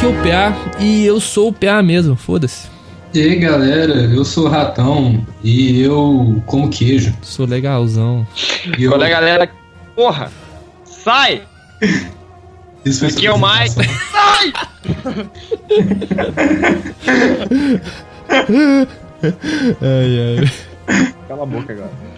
Aqui é o PA e eu sou o PA mesmo, foda-se. E aí, galera, eu sou o Ratão e eu como queijo. Sou legalzão. E eu... Olha, galera, porra, sai! Isso foi Aqui é o Mike. apresentação. Sai! Ai, ai. Cala a boca agora.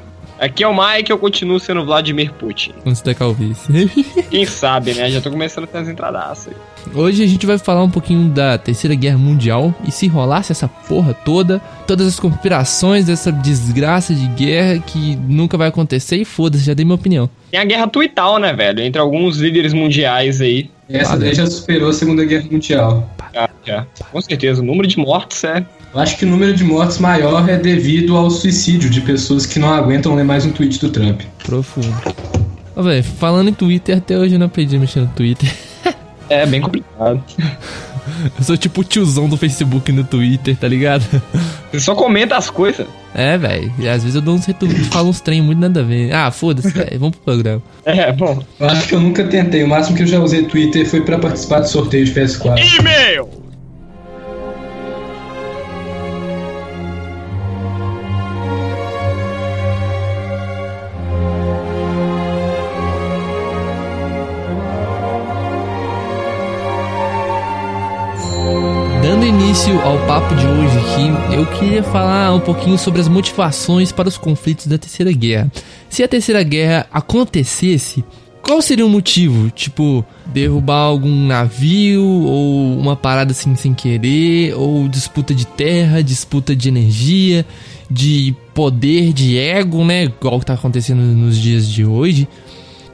Aqui é o Mike, eu continuo sendo Vladimir Putin. Antes da calvície. Quem sabe, né? Já tô começando a ter as entradaças aí. Hoje a gente vai falar um pouquinho da Terceira Guerra Mundial e se rolasse essa porra toda, todas as conspirações dessa desgraça de guerra que nunca vai acontecer e foda-se, já dei minha opinião. Tem a guerra tuital, né, velho? Entre alguns líderes mundiais aí. Essa daí já superou a Segunda Guerra Mundial. Já, já. Com certeza. O número de mortes é. Eu acho que o número de mortes maior é devido ao suicídio de pessoas que não aguentam ler mais um tweet do Trump. Profundo. Ô, velho, falando em Twitter, até hoje eu não aprendi a mexer no Twitter. É bem complicado. Eu sou tipo o tiozão do Facebook no Twitter, tá ligado? Você só comenta as coisas. É, velho. E às vezes eu dou uns retweets, falo uns trem muito nada a ver. Ah, foda-se, velho. Vamos pro programa. É, bom. Eu acho que eu nunca tentei. O máximo que eu já usei Twitter foi pra participar do sorteio de PS4. E-mail! Ao papo de hoje aqui, eu queria falar um pouquinho sobre as motivações para os conflitos da Terceira Guerra. Se a Terceira Guerra acontecesse, qual seria o motivo? Tipo, derrubar algum navio ou uma parada assim sem querer, ou disputa de terra, disputa de energia, de poder, de ego, né? Igual que tá acontecendo nos dias de hoje.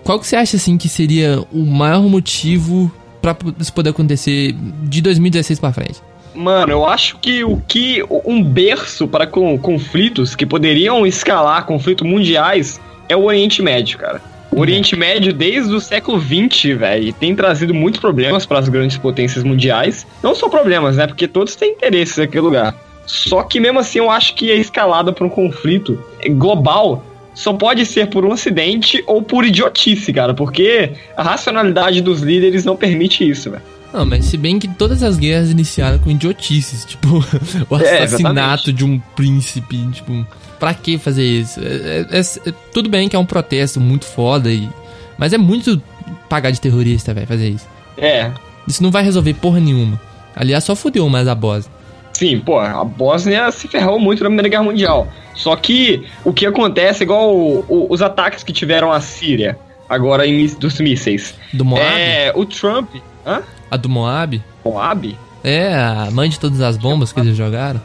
Qual que você acha assim que seria o maior motivo para isso poder acontecer de 2016 pra frente? Mano, eu acho que o que um berço para com, conflitos que poderiam escalar conflitos mundiais é o Oriente Médio, cara. O Oriente Médio, desde o século XX, velho, tem trazido muitos problemas para as grandes potências mundiais. Não só problemas, né? Porque todos têm interesses naquele lugar. Só que mesmo assim, eu acho que a escalada para um conflito global só pode ser por um acidente ou por idiotice, cara, porque a racionalidade dos líderes não permite isso, velho. Não, mas se bem que todas as guerras iniciaram com idiotices, tipo, o É, assassinato exatamente. de um príncipe, tipo, pra que fazer isso? É- é- é- tudo bem que é um protesto muito foda, e, mas é muito pagar de terrorista, velho, fazer isso. É, Isso não vai resolver porra nenhuma. Aliás, só fudeu mais a Bósnia. Sim, pô, a Bósnia se ferrou muito na Primeira Guerra Mundial. Só que o que acontece, igual o- o- os ataques que tiveram a Síria, agora em, dos mísseis. Do Moab? É, o Trump. Hã? A do Moab? Moab? É, a mãe de todas as bombas que eles jogaram.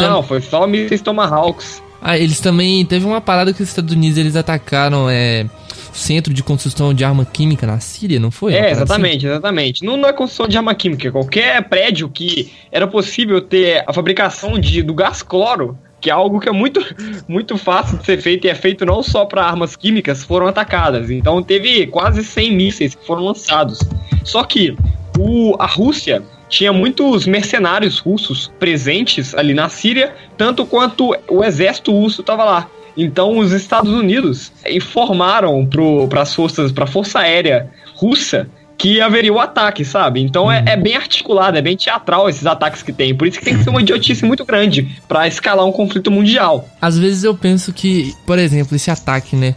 Não, foi só mísseis Tomahawks. Ah, eles também. Teve uma parada que os Estados Unidos eles atacaram é, centro de construção de arma química na Síria, não foi? É, parada assim? exatamente, exatamente. Não, não é construção de arma química. Qualquer prédio que era possível ter a fabricação de, do gás cloro, que é algo que é muito, muito fácil de ser feito e é feito não só para armas químicas, foram atacadas. Então teve quase 100 mísseis que foram lançados. Só que o, a Rússia tinha muitos mercenários russos presentes ali na Síria, tanto quanto o exército russo estava lá. Então os Estados Unidos informaram para as forças, para a força aérea russa que haveria o ataque, sabe? Então é, é bem articulado, é bem teatral esses ataques que tem. Por isso que tem que ser uma idiotice muito grande para escalar um conflito mundial. Às vezes eu penso que, por exemplo, esse ataque, né?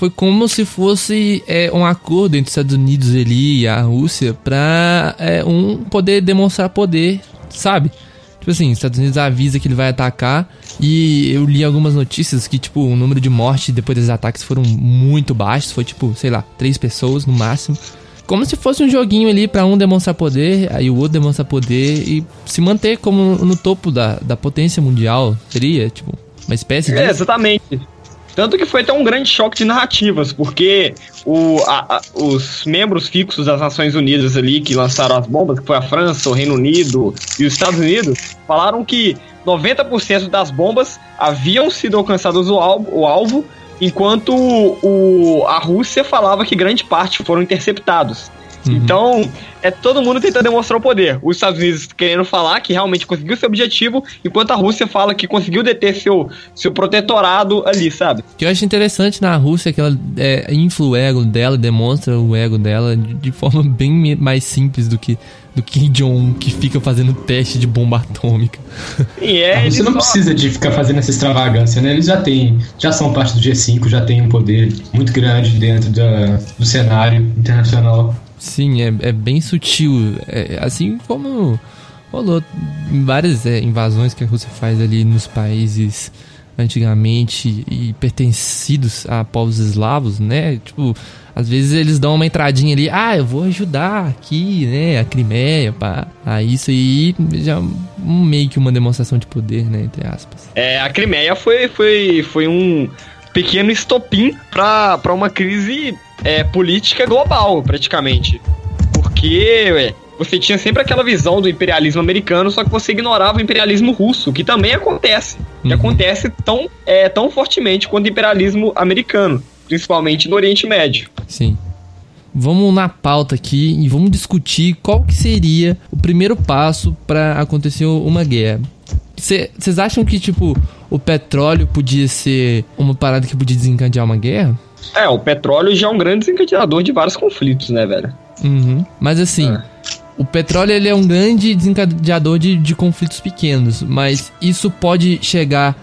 Foi como se fosse é, um acordo entre os Estados Unidos ali e a Rússia pra é, um poder demonstrar poder, sabe? Tipo assim, os Estados Unidos avisa que ele vai atacar e eu li algumas notícias que, tipo, o número de mortes depois desses ataques foram muito baixos, foi tipo, sei lá, três pessoas no máximo. Como se fosse um joguinho ali pra um demonstrar poder, aí o outro demonstrar poder e se manter como no topo da, da potência mundial. Seria, tipo, uma espécie de. É, exatamente. Tanto que foi até um grande choque de narrativas, porque o, a- a- os membros fixos das Nações Unidas ali que lançaram as bombas, que foi a França, o Reino Unido e os Estados Unidos, falaram que 90% das bombas haviam sido alcançadas o alvo, o alvo enquanto o, a Rússia falava que grande parte foram interceptados. Uhum. Então, é todo mundo tentando demonstrar o poder. Os Estados Unidos querendo falar que realmente conseguiu seu objetivo, enquanto a Rússia fala que conseguiu deter seu, seu protetorado ali, sabe? O que eu acho interessante na Rússia é que ela é, infla o ego dela, demonstra o ego dela de, de forma bem mais simples do que do Kim Jong que fica fazendo teste de bomba atômica. E é, você não só... precisa de ficar fazendo essa extravagância, né? Eles já têm, já são parte do G5, já têm um poder muito grande dentro da, do cenário internacional. Sim, é, é bem sutil. É, assim como rolou várias é, invasões que a Rússia faz ali nos países antigamente e pertencidos a povos eslavos, né? Tipo, às vezes eles dão uma entradinha ali, ah, eu vou ajudar aqui, né, a Crimeia, pá. Ah, isso aí já meio que uma demonstração de poder, né, entre aspas. É, a Crimeia foi, foi, foi um pequeno estopim para uma crise é, política global, praticamente. Porque você tinha sempre aquela visão do imperialismo americano, só que você ignorava o imperialismo russo, que também acontece. Uhum. Que acontece tão, é, tão fortemente quanto o imperialismo americano principalmente no Oriente Médio. Sim. Vamos na pauta aqui e vamos discutir qual que seria o primeiro passo para acontecer uma guerra. Vocês acham que, tipo, o petróleo podia ser uma parada que podia desencadear uma guerra? É, o petróleo já é um grande desencadeador de vários conflitos, né, velho? Uhum. Mas assim, é. o petróleo ele é um grande desencadeador de, de conflitos pequenos, mas isso pode chegar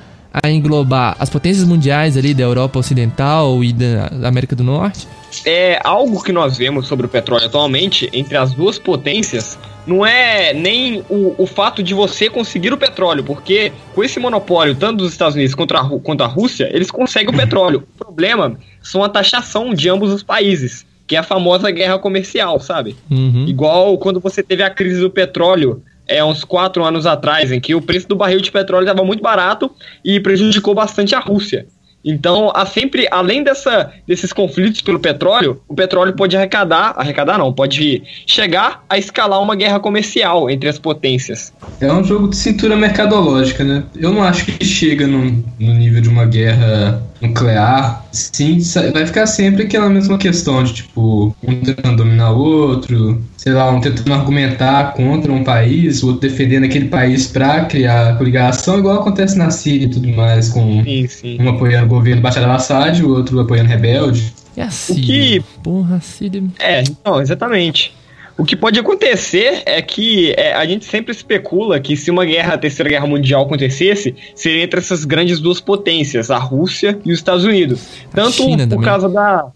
a englobar as potências mundiais ali da Europa Ocidental e da América do Norte? É algo que nós vemos sobre o petróleo atualmente entre as duas potências. Não é nem o, o fato de você conseguir o petróleo, porque com esse monopólio, tanto dos Estados Unidos quanto a, quanto a Rússia, eles conseguem o petróleo. O problema são a taxação de ambos os países que é a famosa guerra comercial, sabe? Uhum. Igual quando você teve a crise do petróleo é, uns quatro anos atrás, em que o preço do barril de petróleo estava muito barato e prejudicou bastante a Rússia. Então, há sempre, além dessa, desses conflitos pelo petróleo, o petróleo pode arrecadar, arrecadar não, pode chegar a escalar uma guerra comercial entre as potências. É um jogo de cintura mercadológica, né? Eu não acho que chega no, no nível de uma guerra nuclear, sim, vai ficar sempre aquela mesma questão de tipo, um tentando dominar o outro, sei lá, um tentando argumentar contra um país, o outro defendendo aquele país para criar coligação, igual acontece na Síria e tudo mais, com sim, sim. um apoiando o governo Bashar al-Assad, o outro apoiando rebelde. E a Síria? O que... Porra, Síria. É, então, exatamente. O que pode acontecer é que é, a gente sempre especula que se uma guerra, a terceira guerra mundial acontecesse, seria entre essas grandes duas potências, a Rússia e os Estados Unidos. Tanto por também. causa da.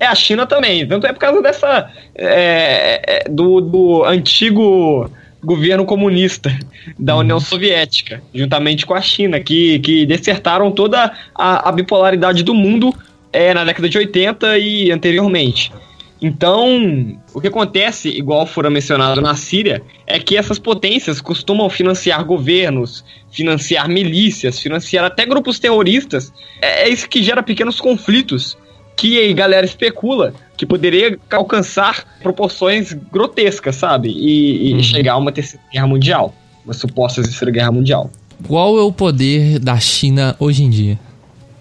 É, a China também. Tanto é por causa dessa. É, é, do, do antigo governo comunista da uhum. União Soviética, juntamente com a China, que, que descertaram toda a, a bipolaridade do mundo é, na década de 80 e anteriormente. Então, o que acontece, igual fora mencionado na Síria, é que essas potências costumam financiar governos, financiar milícias, financiar até grupos terroristas. É, é isso que gera pequenos conflitos, que a galera especula que poderia alcançar proporções grotescas, sabe? E, e uhum. chegar a uma terceira guerra mundial, uma suposta terceira guerra mundial. Qual é o poder da China hoje em dia?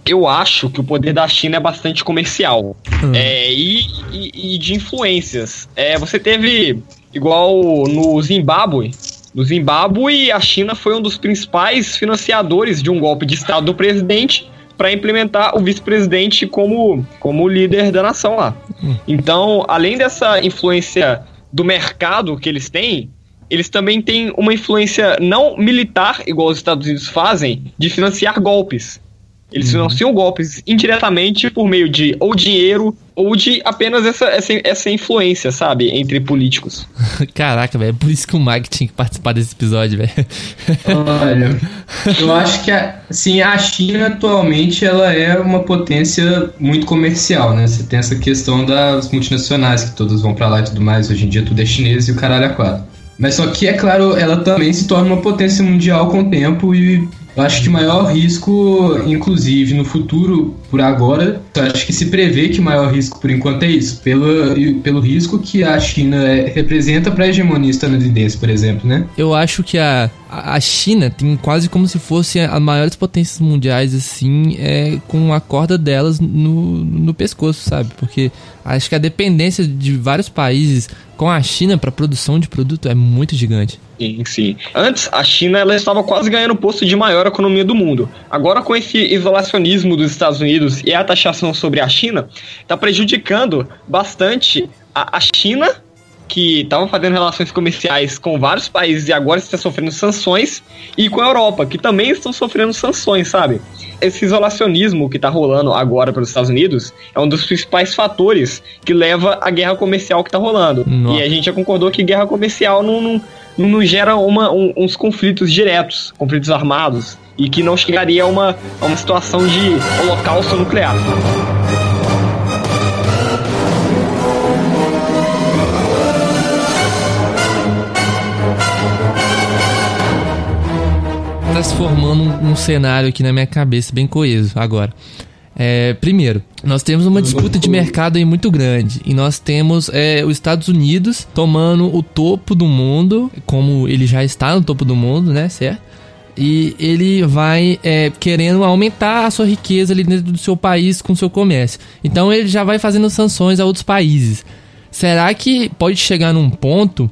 eu acho que o poder da China é bastante comercial hum. é, e, e, e, de influências. É, você teve, igual no Zimbábue, no Zimbábue, a China foi um dos principais financiadores de um golpe de Estado do presidente para implementar o vice-presidente como, como líder da nação lá. Hum. Então, além dessa influência do mercado que eles têm, eles também têm uma influência não militar, igual os Estados Unidos fazem, de financiar golpes. Eles uhum. financiam golpes indiretamente por meio de ou dinheiro ou de apenas essa, essa, essa influência, sabe? Entre políticos. Caraca, velho. É por isso que o Mike tinha que participar desse episódio, velho. Olha, eu acho que a, assim, a China atualmente ela é uma potência muito comercial, né? Você tem essa questão das multinacionais que todas vão para lá e tudo mais. Hoje em dia tudo é chinês e o caralho é quatro. Mas só que, é claro, ela também se torna uma potência mundial com o tempo e Eu acho que o maior risco, inclusive no futuro, por agora, eu acho que se prevê que o maior risco por enquanto é isso, pelo, pelo risco que a China é, representa para a hegemonia estadunidense, por exemplo, né? Eu acho que a, a China tem quase como se fosse as maiores potências mundiais, assim, é, com a corda delas no, no pescoço, sabe? Porque acho que a dependência de vários países com a China para produção de produto é muito gigante. Sim, sim. Antes, a China ela estava quase ganhando o posto de maior economia do mundo. Agora, com esse isolacionismo dos Estados Unidos e a taxação sobre a China, está prejudicando bastante a, a China, que estava fazendo relações comerciais com vários países e agora está sofrendo sanções, e com a Europa, que também estão sofrendo sanções, sabe? Esse isolacionismo que está rolando agora pelos Estados Unidos é um dos principais fatores que leva à guerra comercial que está rolando. Nossa. E a gente já concordou que guerra comercial não, não não gera uma, um, uns conflitos diretos, conflitos armados, e que não chegaria a uma, a uma situação de holocausto nuclear. Está se formando um, um cenário aqui na minha cabeça bem coeso agora. É, primeiro, nós temos uma disputa de mercado aí muito grande e nós temos é, os Estados Unidos tomando o topo do mundo, como ele já está no topo do mundo, né, certo? E ele vai é, querendo aumentar a sua riqueza ali dentro do seu país com o seu comércio. Então ele já vai fazendo sanções a outros países. Será que pode chegar num ponto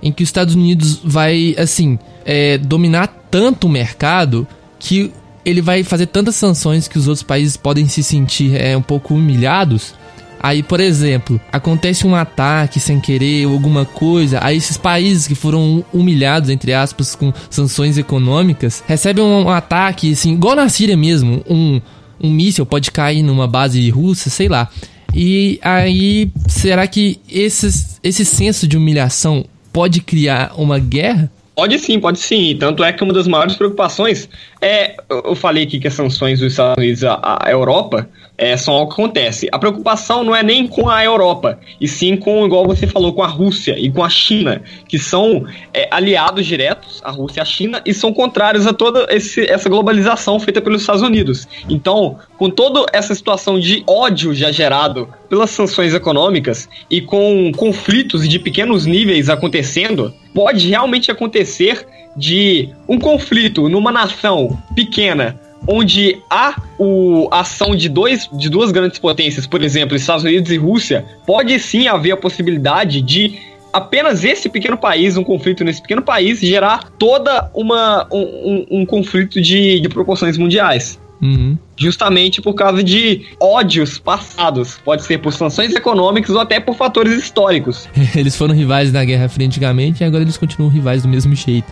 em que os Estados Unidos vai, assim, é, dominar tanto o mercado que ele vai fazer tantas sanções que os outros países podem se sentir é, um pouco humilhados. Aí, por exemplo, acontece um ataque sem querer ou alguma coisa, aí esses países que foram humilhados, entre aspas, com sanções econômicas, recebem um, ataque, assim, igual na Síria mesmo, um, um míssil pode cair numa base russa, sei lá. E aí, será que esses, esse senso de humilhação pode criar uma guerra? Pode sim, pode sim. Tanto é que uma das maiores preocupações é. Eu falei aqui que as sanções dos Estados Unidos à, Europa é, são algo que acontece. A preocupação não é nem com a Europa, e sim com, igual você falou, com a Rússia e com a China, que são é, aliados diretos, a Rússia e a China, e são contrários a toda esse, essa globalização feita pelos Estados Unidos. Então, com toda essa situação de ódio já gerado pelas sanções econômicas e com conflitos de pequenos níveis acontecendo, pode realmente acontecer de um conflito numa nação pequena onde há o, a ação de, dois, de duas grandes potências, por exemplo, Estados Unidos e Rússia, pode sim haver a possibilidade de apenas esse pequeno país, um conflito nesse pequeno país, gerar toda uma um, um, um conflito de, de proporções mundiais. Uhum. Justamente por causa de ódios passados. Pode ser por sanções econômicas ou até por fatores históricos. Eles foram rivais na Guerra Fria antigamente e agora eles continuam rivais do mesmo jeito.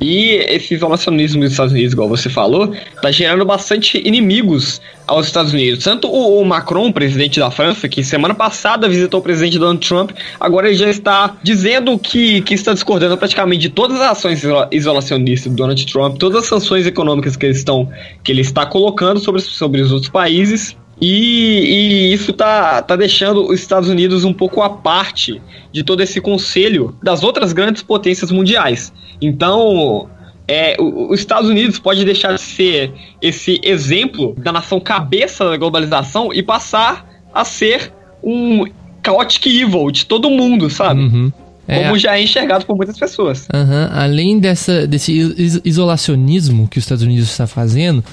E esse isolacionismo dos Estados Unidos, igual você falou, tá gerando bastante inimigos aos Estados Unidos. Tanto o, Macron, presidente da França, que semana passada visitou o presidente Donald Trump, agora ele já está dizendo que, que está discordando praticamente de todas as ações isolacionistas do Donald Trump, todas as sanções econômicas que, estão, que ele está colocando sobre, sobre os outros países. E, e, isso tá, tá deixando os Estados Unidos um pouco à parte de todo esse conselho das outras grandes potências mundiais. Então, é, os Estados Unidos pode deixar de ser esse exemplo da nação cabeça da globalização e passar a ser um chaotic evil de todo mundo, sabe? Uhum. É, Como já é enxergado por muitas pessoas. Uhum. Além dessa, desse isolacionismo que os Estados Unidos está fazendo,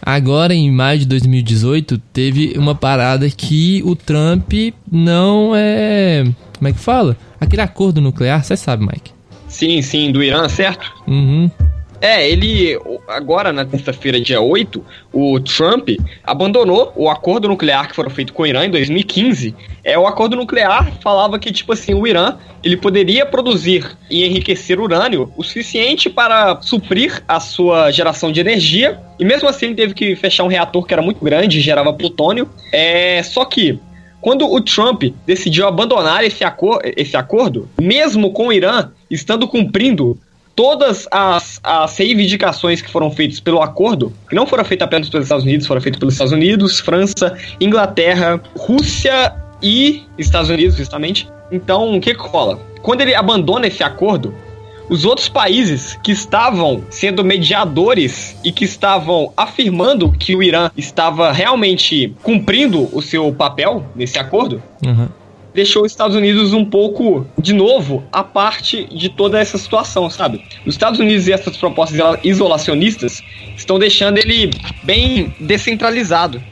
agora em maio de 2018 teve uma parada que o Trump não é. Como é que fala? Aquele acordo nuclear, você sabe, Mike. Sim, sim, do Irã, certo? Uhum. É, ele, agora na terça-feira, dia 8, o Trump abandonou o acordo nuclear que foi feito com o Irã em 2015. É, o acordo nuclear falava que, tipo assim, o Irã ele poderia produzir e enriquecer urânio o suficiente para suprir a sua geração de energia. E mesmo assim ele teve que fechar um reator que era muito grande, gerava plutônio. É, só que quando o Trump decidiu abandonar esse, acor esse acordo, mesmo com o Irã estando cumprindo todas as, as reivindicações que foram feitas pelo acordo, que não foram feitas apenas pelos Estados Unidos, foram feitas pelos Estados Unidos, França, Inglaterra, Rússia e Estados Unidos, justamente. Então, o que, rola? Quando ele abandona esse acordo, os outros países que estavam sendo mediadores e que estavam afirmando que o Irã estava realmente cumprindo o seu papel nesse acordo, Uhum. Deixou os Estados Unidos um pouco, de novo, à parte de toda essa situação, sabe? Os Estados Unidos e essas propostas isolacionistas estão deixando ele bem descentralizado.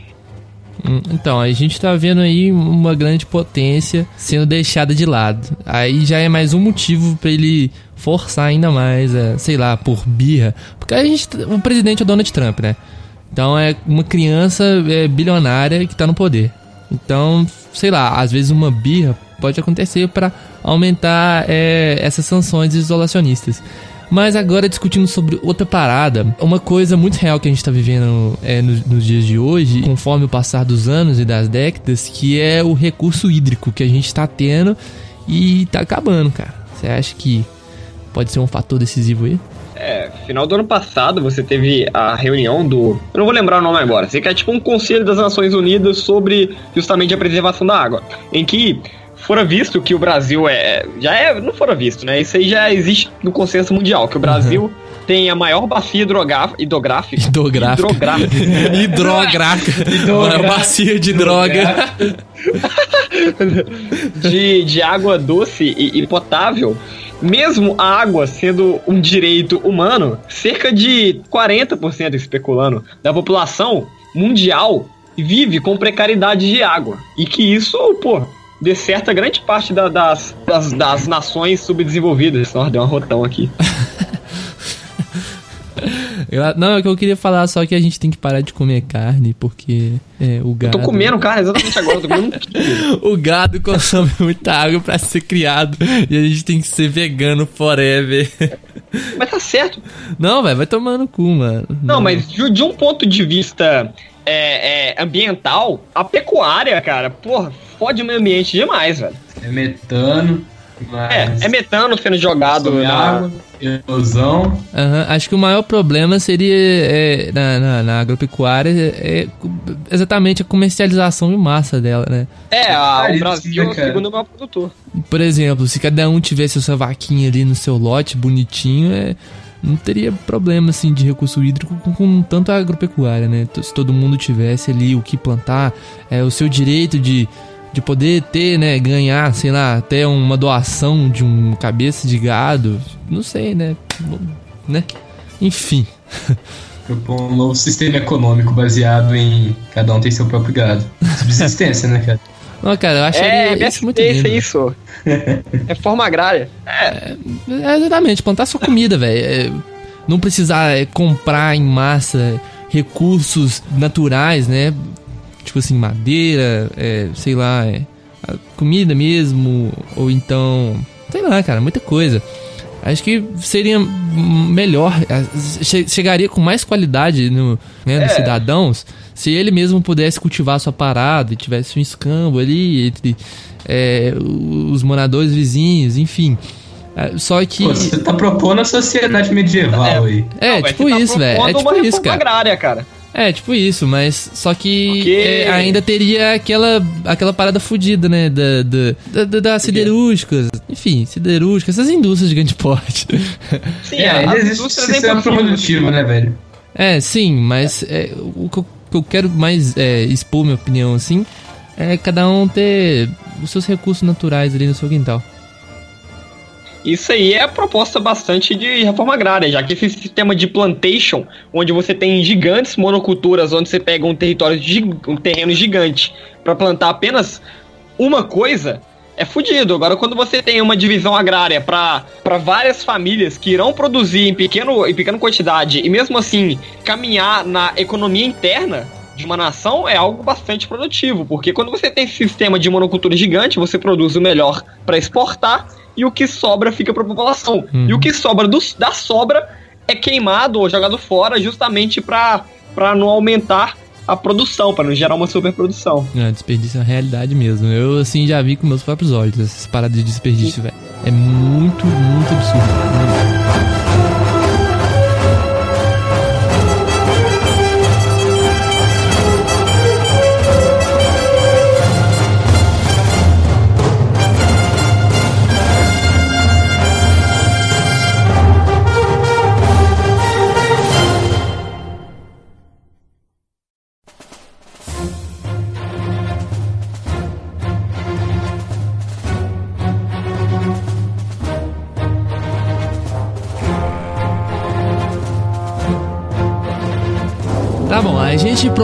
Hum, Então, a gente tá vendo aí uma grande potência sendo deixada de lado. Aí já é mais um motivo pra ele forçar ainda mais, é, sei lá, por birra. Porque a gente, o presidente é o Donald Trump, né? Então é uma criança é, bilionária que tá no poder. Então, sei lá, às vezes uma birra pode acontecer pra aumentar é, essas sanções isolacionistas. Mas agora discutindo sobre outra parada, uma coisa muito real que a gente tá vivendo é, nos, nos dias de hoje, conforme o passar dos anos e das décadas, que é o recurso hídrico que a gente tá tendo e tá acabando, cara. Você acha que pode ser um fator decisivo aí? Final do ano passado você teve a reunião do. Eu não vou lembrar o nome agora. Sei que é tipo um conselho das Nações Unidas sobre justamente a preservação da água. Em que fora visto que o Brasil é. Já é. Não fora visto, né? Isso aí já existe no consenso mundial, que o Brasil tem a maior bacia hidrográfica. Hidrográfica. Hidrográfica. Hidrográfica. Hidrográfica. Uma bacia de droga. de, de água doce e, e potável, mesmo a água sendo um direito humano, cerca de 40% especulando da população mundial vive com precariedade de água. E que isso, pô, descerta grande parte da- das, das, das nações subdesenvolvidas. Nossa, deu um rotão aqui. Eu- não, é que eu queria falar só que a gente tem que parar de comer carne, porque é, o Eu gado. tô comendo carne exatamente agora, eu tô comendo um. O gado consome muita água pra ser criado e a gente tem que ser vegano forever. Mas tá certo. Não, velho, vai tomar no cu, mano. Não, mas de, de um ponto de vista é, é, ambiental, a pecuária, cara, porra, fode o meio ambiente demais, velho. É metano, mas É, é metano sendo jogado na... água, erosão. Aham, acho que o maior problema seria é, na, na, na agropecuária é, exatamente a comercialização em massa dela, né? É, a- o Brasil é né, o cara? segundo maior produtor. Por exemplo, se cada um tivesse a sua vaquinha ali no seu lote bonitinho, é, não teria problema assim de recurso hídrico com, com tanto a agropecuária, né? Se todo mundo tivesse ali o que plantar, é o seu direito de, de poder ter, né, ganhar, sei lá, até uma doação de um cabeça de gado, não sei, né? Né? Enfim. Propõe um novo sistema econômico baseado em cada um tem seu próprio gado. Subsistência, né, cara? Não, cara, eu acharia É, isso muito MST, lindo. isso. Reforma agrária. É, exatamente, plantar sua comida, velho. É, não precisar é, comprar em massa recursos naturais, né? Tipo assim, madeira, é, sei lá, é, a comida mesmo, ou então, sei lá, cara, muita coisa. Acho que seria melhor, é, che- chegaria com mais qualidade no, né, nos É. cidadãos se ele mesmo pudesse cultivar sua parada e tivesse um escambo ali entre é, os moradores vizinhos, enfim. É, Só que. Pô, você tá propondo a sociedade medieval aí. É, Não, mas tipo tá isso, velho. É tipo uma isso, cara. agrária, cara. É, tipo isso, mas só que Porque- é, ainda teria aquela, aquela parada fodida, né? Da, da, da, das siderúrgicas. Enfim, siderúrgicas, essas indústrias de grande porte. Sim, É, a- ainda as existe indústrias sistema é impossível. produtivo, né, velho? É, sim, mas é, o que eu, que eu quero mais é, expor minha opinião assim é cada um ter os seus recursos naturais ali no seu quintal. Isso aí é a proposta bastante de reforma agrária, já que esse sistema de plantation, onde você tem gigantes monoculturas, onde você pega um território, um terreno gigante para plantar apenas uma coisa, é fudido. Agora, quando você tem uma divisão agrária para várias famílias que irão produzir em, pequeno, em pequena quantidade e mesmo assim caminhar na economia interna de uma nação, é algo bastante produtivo, porque quando você tem esse sistema de monocultura gigante, você produz o melhor para exportar e o que sobra fica para a população. Uhum. E o que sobra dos- da sobra é queimado ou jogado fora justamente para não aumentar a produção, para não gerar uma superprodução. É, desperdício é uma realidade mesmo. Eu, assim, já vi com meus próprios olhos essas paradas de desperdício, velho. É muito, muito absurdo. Muito.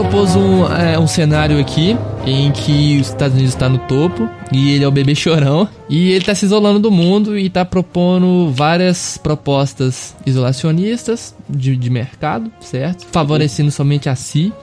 Propôs um, é, um cenário aqui em que os Estados Unidos está no topo e ele é o bebê chorão e ele está se isolando do mundo e está propondo várias propostas isolacionistas de, de mercado, certo? Favorecendo somente a si.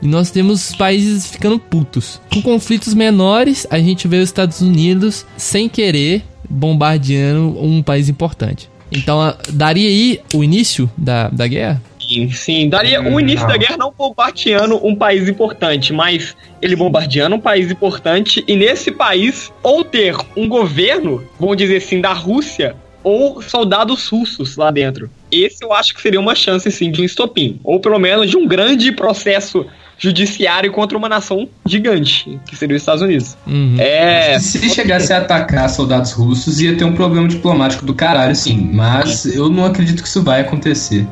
E nós temos países ficando putos. Com conflitos menores, a gente vê os Estados Unidos sem querer bombardeando um país importante. Então, daria aí o início da, da guerra? Sim, sim. Daria o início da guerra não bombardeando um país importante, mas ele bombardeando um país importante e nesse país ou ter um governo, vamos dizer assim, da Rússia ou soldados russos lá dentro. Esse eu acho que seria uma chance, sim, de um estopim. Ou pelo menos de um grande processo judiciário contra uma nação gigante, que seria os Estados Unidos. Uhum. É... Se chegasse a atacar soldados russos, ia ter um problema diplomático do caralho, sim. Mas eu não acredito que isso vai acontecer.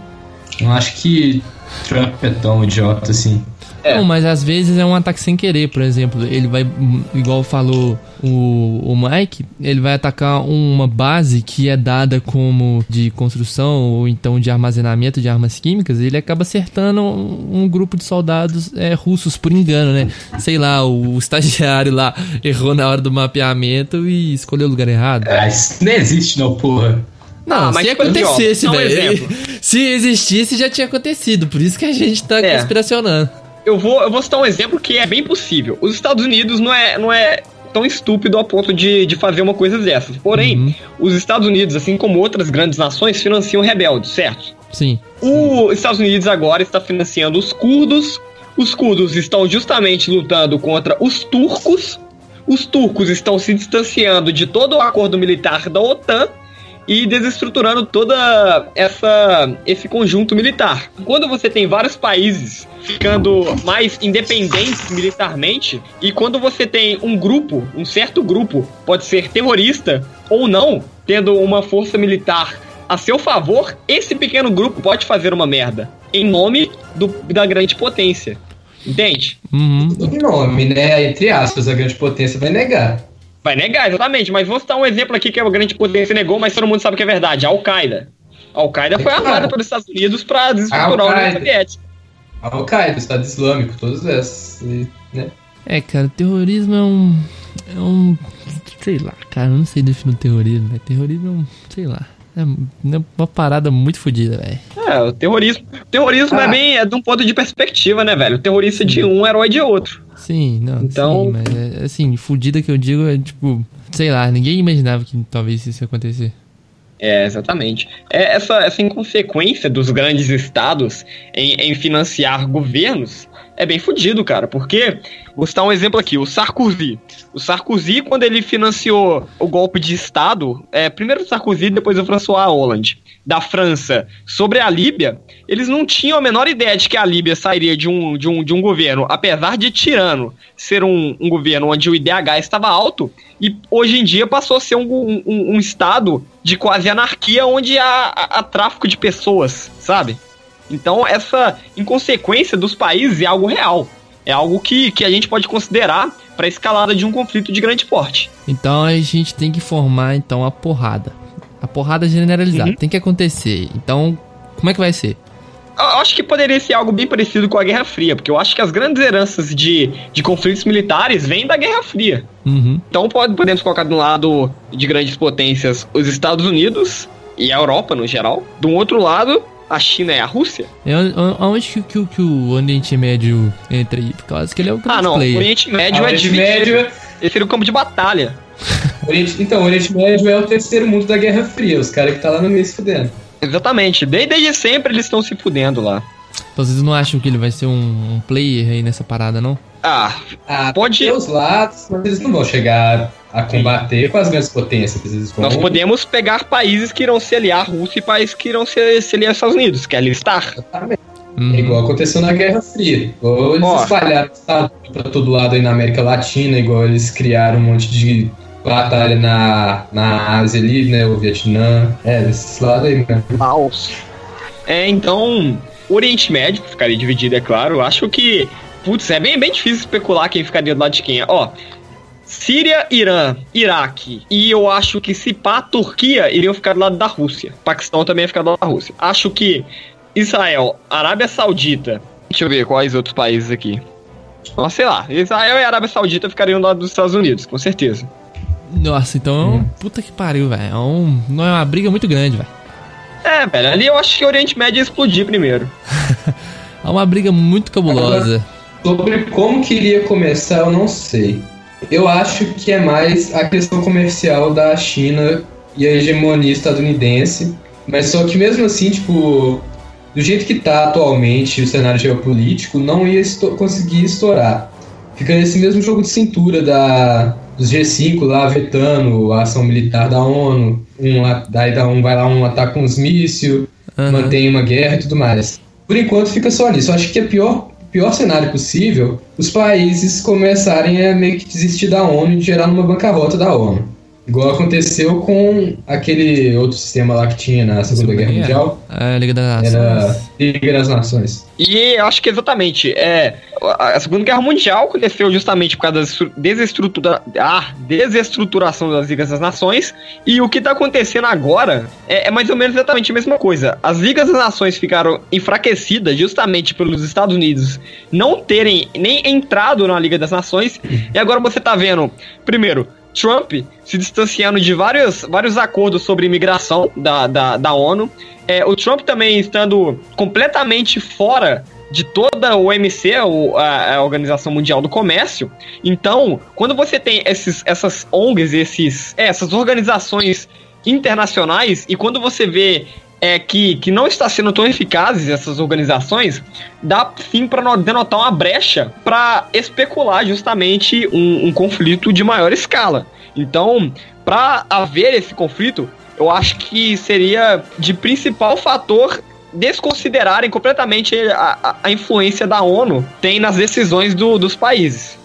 Não acho que Trump é tão idiota assim. É. Não, mas às vezes é um ataque sem querer, por exemplo. Ele vai, igual falou o, o Mike, ele vai atacar uma base que é dada como de construção ou então de armazenamento de armas químicas. Ele acaba acertando um, um grupo de soldados é, russos por engano, né? Sei lá, o, o, estagiário lá errou na hora do mapeamento e escolheu o lugar errado. Ah, isso não existe, não, porra. Não, ah, mas se acontecesse, velho. se existisse, já tinha acontecido. Por isso que a gente tá é. conspiracionando. Eu vou, eu vou citar um exemplo que é bem possível. Os Estados Unidos não é, não é tão estúpido a ponto de, de fazer uma coisa dessas. Porém, uhum. os Estados Unidos, assim como outras grandes nações, financiam rebeldes, certo? Sim. Os Estados Unidos agora está financiando os curdos. Os curdos estão justamente lutando contra os turcos. Os turcos estão se distanciando de todo o acordo militar da OTAN e desestruturando toda essa esse conjunto militar. Quando você tem vários países ficando mais independentes militarmente e quando você tem um grupo, um certo grupo, pode ser terrorista ou não, tendo uma força militar a seu favor, esse pequeno grupo pode fazer uma merda em nome do, da grande potência. Entende? Uhum. Em nome, né? Entre aspas, a grande potência vai negar. Vai negar, exatamente. Mas vou citar um exemplo aqui que a grande potência negou, mas todo mundo sabe que é verdade. A Al-Qaeda. A Al-Qaeda foi armada pelos Estados Unidos para desestruturar a União Soviética. A Al-Qaeda, Estado Islâmico, todos esses. Né? É, cara, terrorismo é um. É um. Sei lá, cara, eu não sei definir o terrorismo, né? Terrorismo é um. Sei lá. É uma parada muito fodida, velho. É, o terrorismo. O terrorismo é ah. é bem. É de um ponto de perspectiva, né, velho? O terrorista de um, herói de outro. Sim, não. Então. Sim, mas é, assim, fodida que eu digo é tipo. Sei lá, ninguém imaginava que talvez isso ia acontecer. É, exatamente. É essa, essa inconsequência dos grandes estados em, em financiar governos é bem fodido, cara, porque vou citar um exemplo aqui, o Sarkozy. O Sarkozy, quando ele financiou o golpe de Estado, é, primeiro o Sarkozy, depois o François Hollande, da França, sobre a Líbia, eles não tinham a menor ideia de que a Líbia sairia de um, de um, de um governo, apesar de tirano ser um, um governo onde o IDH estava alto, e hoje em dia passou a ser um, um, um estado de quase anarquia, onde há, há, há tráfico de pessoas, sabe? Então, essa inconsequência dos países é algo real. É algo que, que a gente pode considerar para a escalada de um conflito de grande porte. Então a gente tem que formar então a porrada. A porrada generalizada uhum. tem que acontecer. Então, como é que vai ser? Eu acho que poderia ser algo bem parecido com a Guerra Fria, porque eu acho que as grandes heranças de, de conflitos militares vêm da Guerra Fria. Uhum. Então pode, podemos colocar de um lado de grandes potências os Estados Unidos e a Europa no geral. Do outro lado, a China é a Rússia? É, onde que, que, que, o Oriente Médio entra aí? Por causa que ele é o grande Ah, não. Player. O Oriente Médio ah, é dividido. Médio... Esse seria o campo de batalha. Oriente, então, o Oriente Médio é o terceiro mundo da Guerra Fria. Os caras que tá lá no meio se fudendo. Exatamente. Desde, desde sempre eles estão se fudendo lá. Então vocês não acham que ele vai ser um, um player aí nessa parada, não? Ah, ah pode. Os lados, mas eles não vão chegar a combater Sim. com as grandes potências. Nós podemos pegar países que irão se aliar à Rússia e países que irão se, se aliar aos Estados Unidos, que é listar. Exatamente. Uhum. É igual aconteceu na Guerra Fria. Ou eles espalharam para todo lado aí na América Latina, igual eles criaram um monte de batalha na, na Ásia ali, né? O Vietnã. É, desses lados aí, né? Paus. É, então, o Oriente Médio ficaria dividido, é claro. Eu acho que, putz, é bem, bem difícil especular quem ficaria do lado de quem. Ó, Síria, Irã, Iraque e eu acho que se pá, Turquia iriam ficar do lado da Rússia. Paquistão também ia ficar do lado da Rússia. Acho que Israel, Arábia Saudita Deixa eu ver quais outros países aqui. Nossa, sei lá. Israel e Arábia Saudita ficariam do lado dos Estados Unidos, com certeza. Nossa, então, hum. puta que pariu, velho. É um, não é uma briga muito grande, velho. É, velho, ali eu acho que o Oriente Médio ia explodir primeiro. é uma briga muito cabulosa. Sobre como queria começar, eu não sei. Eu acho que é mais a questão comercial da China e a hegemonia estadunidense. Mas só que mesmo assim, tipo, do jeito que tá atualmente o cenário geopolítico, não ia esto conseguir estourar. Fica nesse mesmo jogo de cintura da, dos G5 lá vetando a ação militar da ONU. Um, daí da um vai lá, um ataca uns mísseis, uhum. mantém uma guerra e tudo mais. Por enquanto fica só nisso. Acho que é pior pior cenário possível, os países começarem a meio que desistir da ONU e gerar uma bancarrota da ONU. Igual aconteceu com aquele outro sistema lá que tinha na Segunda Guerra Mundial. É, Liga das Nações. Era Liga das Nações. E eu acho que exatamente, é, a Segunda Guerra Mundial aconteceu justamente por causa da desestrutura, ah, desestruturação das Ligas das Nações. E o que está acontecendo agora é, é, mais ou menos exatamente a mesma coisa. As Ligas das Nações ficaram enfraquecidas justamente pelos Estados Unidos não terem nem entrado na Liga das Nações. E agora você está vendo, primeiro, Trump se distanciando de vários, vários acordos sobre imigração da, da, da ONU. É, o Trump também estando completamente fora de toda a OMC, a, a, Organização Mundial do Comércio. Então, quando você tem esses, essas ONGs, esses, é, essas organizações internacionais, e quando você vê é, que, que não está sendo tão eficazes essas organizações, dá sim para denotar uma brecha para especular justamente um, um conflito de maior escala. Então, para haver esse conflito, eu acho que seria de principal fator desconsiderarem completamente a, a, a influência da ONU tem nas decisões do, dos países.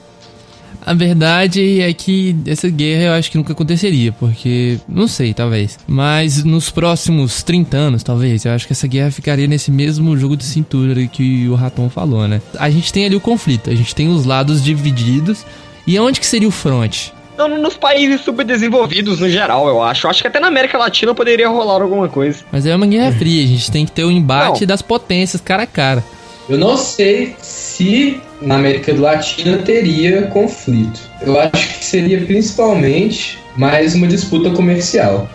A verdade é que essa guerra eu acho que nunca aconteceria, porque não sei, talvez. Mas nos próximos 30 anos, talvez, eu acho que essa guerra ficaria nesse mesmo jogo de cintura que o Raton falou, né? A gente tem ali o conflito, a gente tem os lados divididos. E onde que seria o front? Não, nos países subdesenvolvidos no geral, eu acho. Eu acho que até na América Latina poderia rolar alguma coisa. Mas é uma guerra fria, a gente tem que ter o um embate não. das potências cara a cara. Eu não sei se na América Latina teria conflito. Eu acho que seria principalmente mais uma disputa comercial.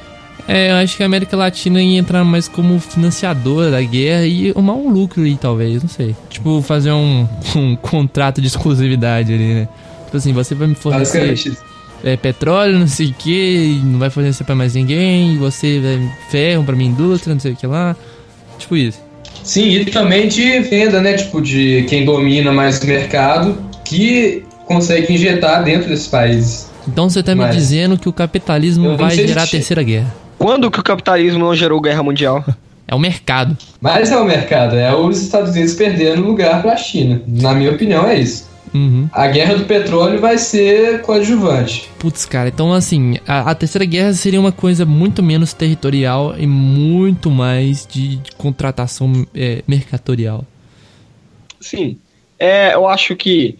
É, eu acho que a América Latina ia entrar mais como financiadora da guerra e arrumar um lucro aí, talvez, não sei. Tipo, fazer um, um contrato de exclusividade ali, né? Tipo assim, você vai me fornecer é, petróleo, não sei o que, não vai fornecer pra mais ninguém, você vai ferro pra minha indústria, não sei o que lá. Tipo isso. Sim, e também de venda, né? Tipo, de quem domina mais o mercado, que consegue injetar dentro desses países. Então você tá me dizendo que o capitalismo vai gerar a terceira guerra. Quando que o capitalismo não gerou guerra mundial? É o mercado. Mas é o mercado, é os Estados Unidos perdendo lugar para a China. Na minha opinião, é isso. Uhum. A guerra do petróleo vai ser coadjuvante. Putz, cara, então assim, a, a, terceira guerra seria uma coisa muito menos territorial e muito mais de, de contratação é, mercatorial. Sim. É, eu acho que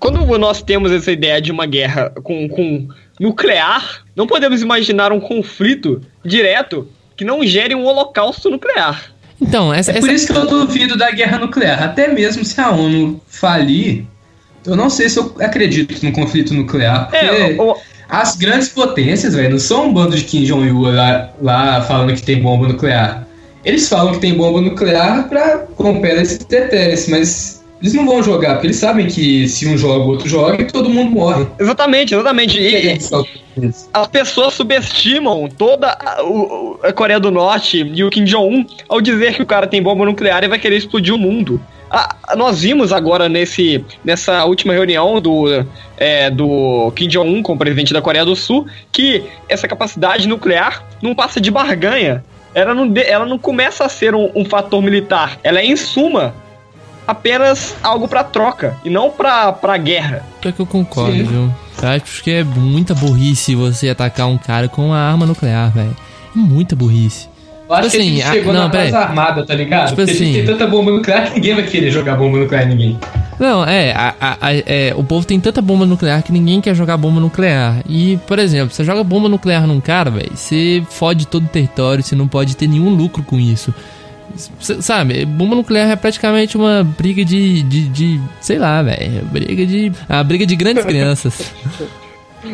quando nós temos essa ideia de uma guerra com, com nuclear, não podemos imaginar um conflito direto que não gere um holocausto nuclear. Então, essa, é por essa... isso que eu duvido da guerra nuclear. Até mesmo se a ONU falir, eu não sei se eu acredito no conflito nuclear, porque é, as grandes potências, velho, não são um bando de Kim Jong-un lá, lá falando que tem bomba nuclear. Eles falam que tem bomba nuclear pra romper esse teteres, mas eles não vão jogar, porque eles sabem que se um joga, o outro joga e todo mundo morre. Exatamente, exatamente. E, as pessoas subestimam toda a, a, Coreia do Norte e o Kim Jong-un ao dizer que o cara tem bomba nuclear e vai querer explodir o mundo. Ah, nós vimos agora nesse, nessa última reunião do, é, do Kim Jong-un com o presidente da Coreia do Sul que essa capacidade nuclear não passa de barganha. Ela não, de, ela não começa a ser um, um fator militar. Ela é, em suma, apenas algo para troca e não pra, pra guerra. É que eu concordo, Sim. viu? Eu acho que é muita burrice você atacar um cara com uma arma nuclear, velho. É muita burrice. Eu acho tipo assim, que a gente chegou a, não, na base armada, tá ligado? Tipo Porque assim, a gente tem tanta bomba nuclear que ninguém vai querer jogar bomba nuclear em ninguém. Não, é, a, a, é, o povo tem tanta bomba nuclear que ninguém quer jogar bomba nuclear. E, por exemplo, você joga bomba nuclear num cara, velho, você fode todo o território, você não pode ter nenhum lucro com isso. Sabe, bomba nuclear é praticamente uma briga de. de, de sei lá, velho. Briga de. A briga de grandes crianças.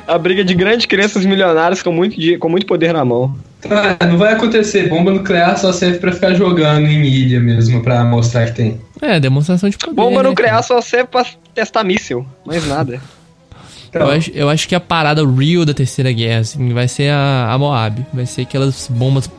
A briga de grandes crianças milionárias com muito, com muito poder na mão. Ah, não vai acontecer. Bomba nuclear só serve pra ficar jogando em ilha mesmo, pra mostrar que tem. É, demonstração de poder. Bomba né, nuclear cara? só serve pra testar míssil, mais nada. Então. Eu, acho, eu acho que a parada real da Terceira Guerra, assim, vai ser a, a Moab. Vai ser aquelas bombas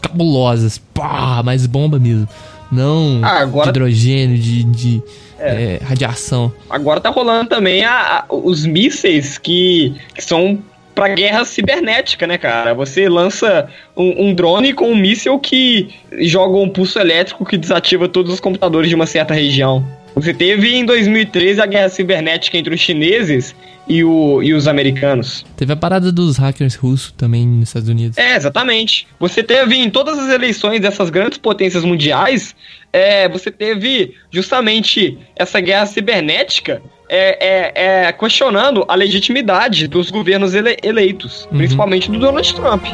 cabulosas. Pá, mais bomba mesmo. Não ah, agora... de hidrogênio, de, de é. É, radiação. Agora tá rolando também a, a, os mísseis que, que são pra guerra cibernética, né, cara? Você lança um, um, drone com um míssil que joga um pulso elétrico que desativa todos os computadores de uma certa região. Você teve em 2013 a guerra cibernética entre os chineses e, o, e os americanos. Teve a parada dos hackers russos também nos Estados Unidos. É, exatamente. Você teve em todas as eleições dessas grandes potências mundiais, é, você teve justamente essa guerra cibernética é, é, é questionando a legitimidade dos governos ele eleitos, uhum. principalmente do Donald Trump.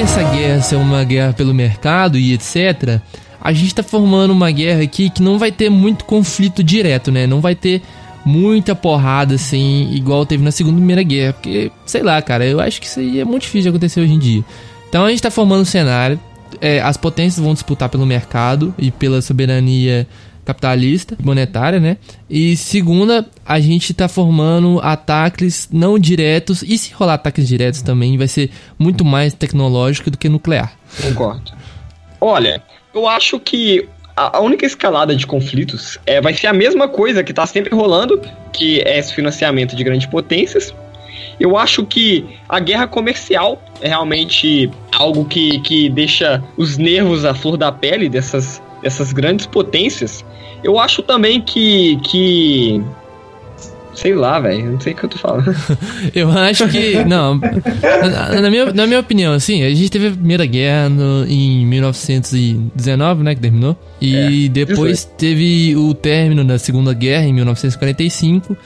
Essa guerra ser uma guerra pelo mercado e etc., a gente tá formando uma guerra aqui que não vai ter muito conflito direto, né? Não vai ter muita porrada assim, igual teve na Segunda e Primeira Guerra. Porque, sei lá, cara, eu acho que isso aí é muito difícil de acontecer hoje em dia. Então a gente tá formando um cenário. É, as potências vão disputar pelo mercado e pela soberania capitalista, monetária, né? E segunda, a gente tá formando ataques não diretos, e se rolar ataques diretos também, vai ser muito mais tecnológico do que nuclear. Concordo. Olha, eu acho que a única escalada de conflitos é, vai ser a mesma coisa que tá sempre rolando, que é esse financiamento de grandes potências. Eu acho que a guerra comercial é realmente algo que, que deixa os nervos à flor da pele dessas, dessas grandes potências. Eu acho também que. que Sei lá, velho. Não sei o que eu tô falando. eu acho que. Não. Na, na, minha, na minha opinião, assim, a gente teve a Primeira Guerra no, em 1919, né? Que terminou. E é, depois teve o término da Segunda Guerra em 1945.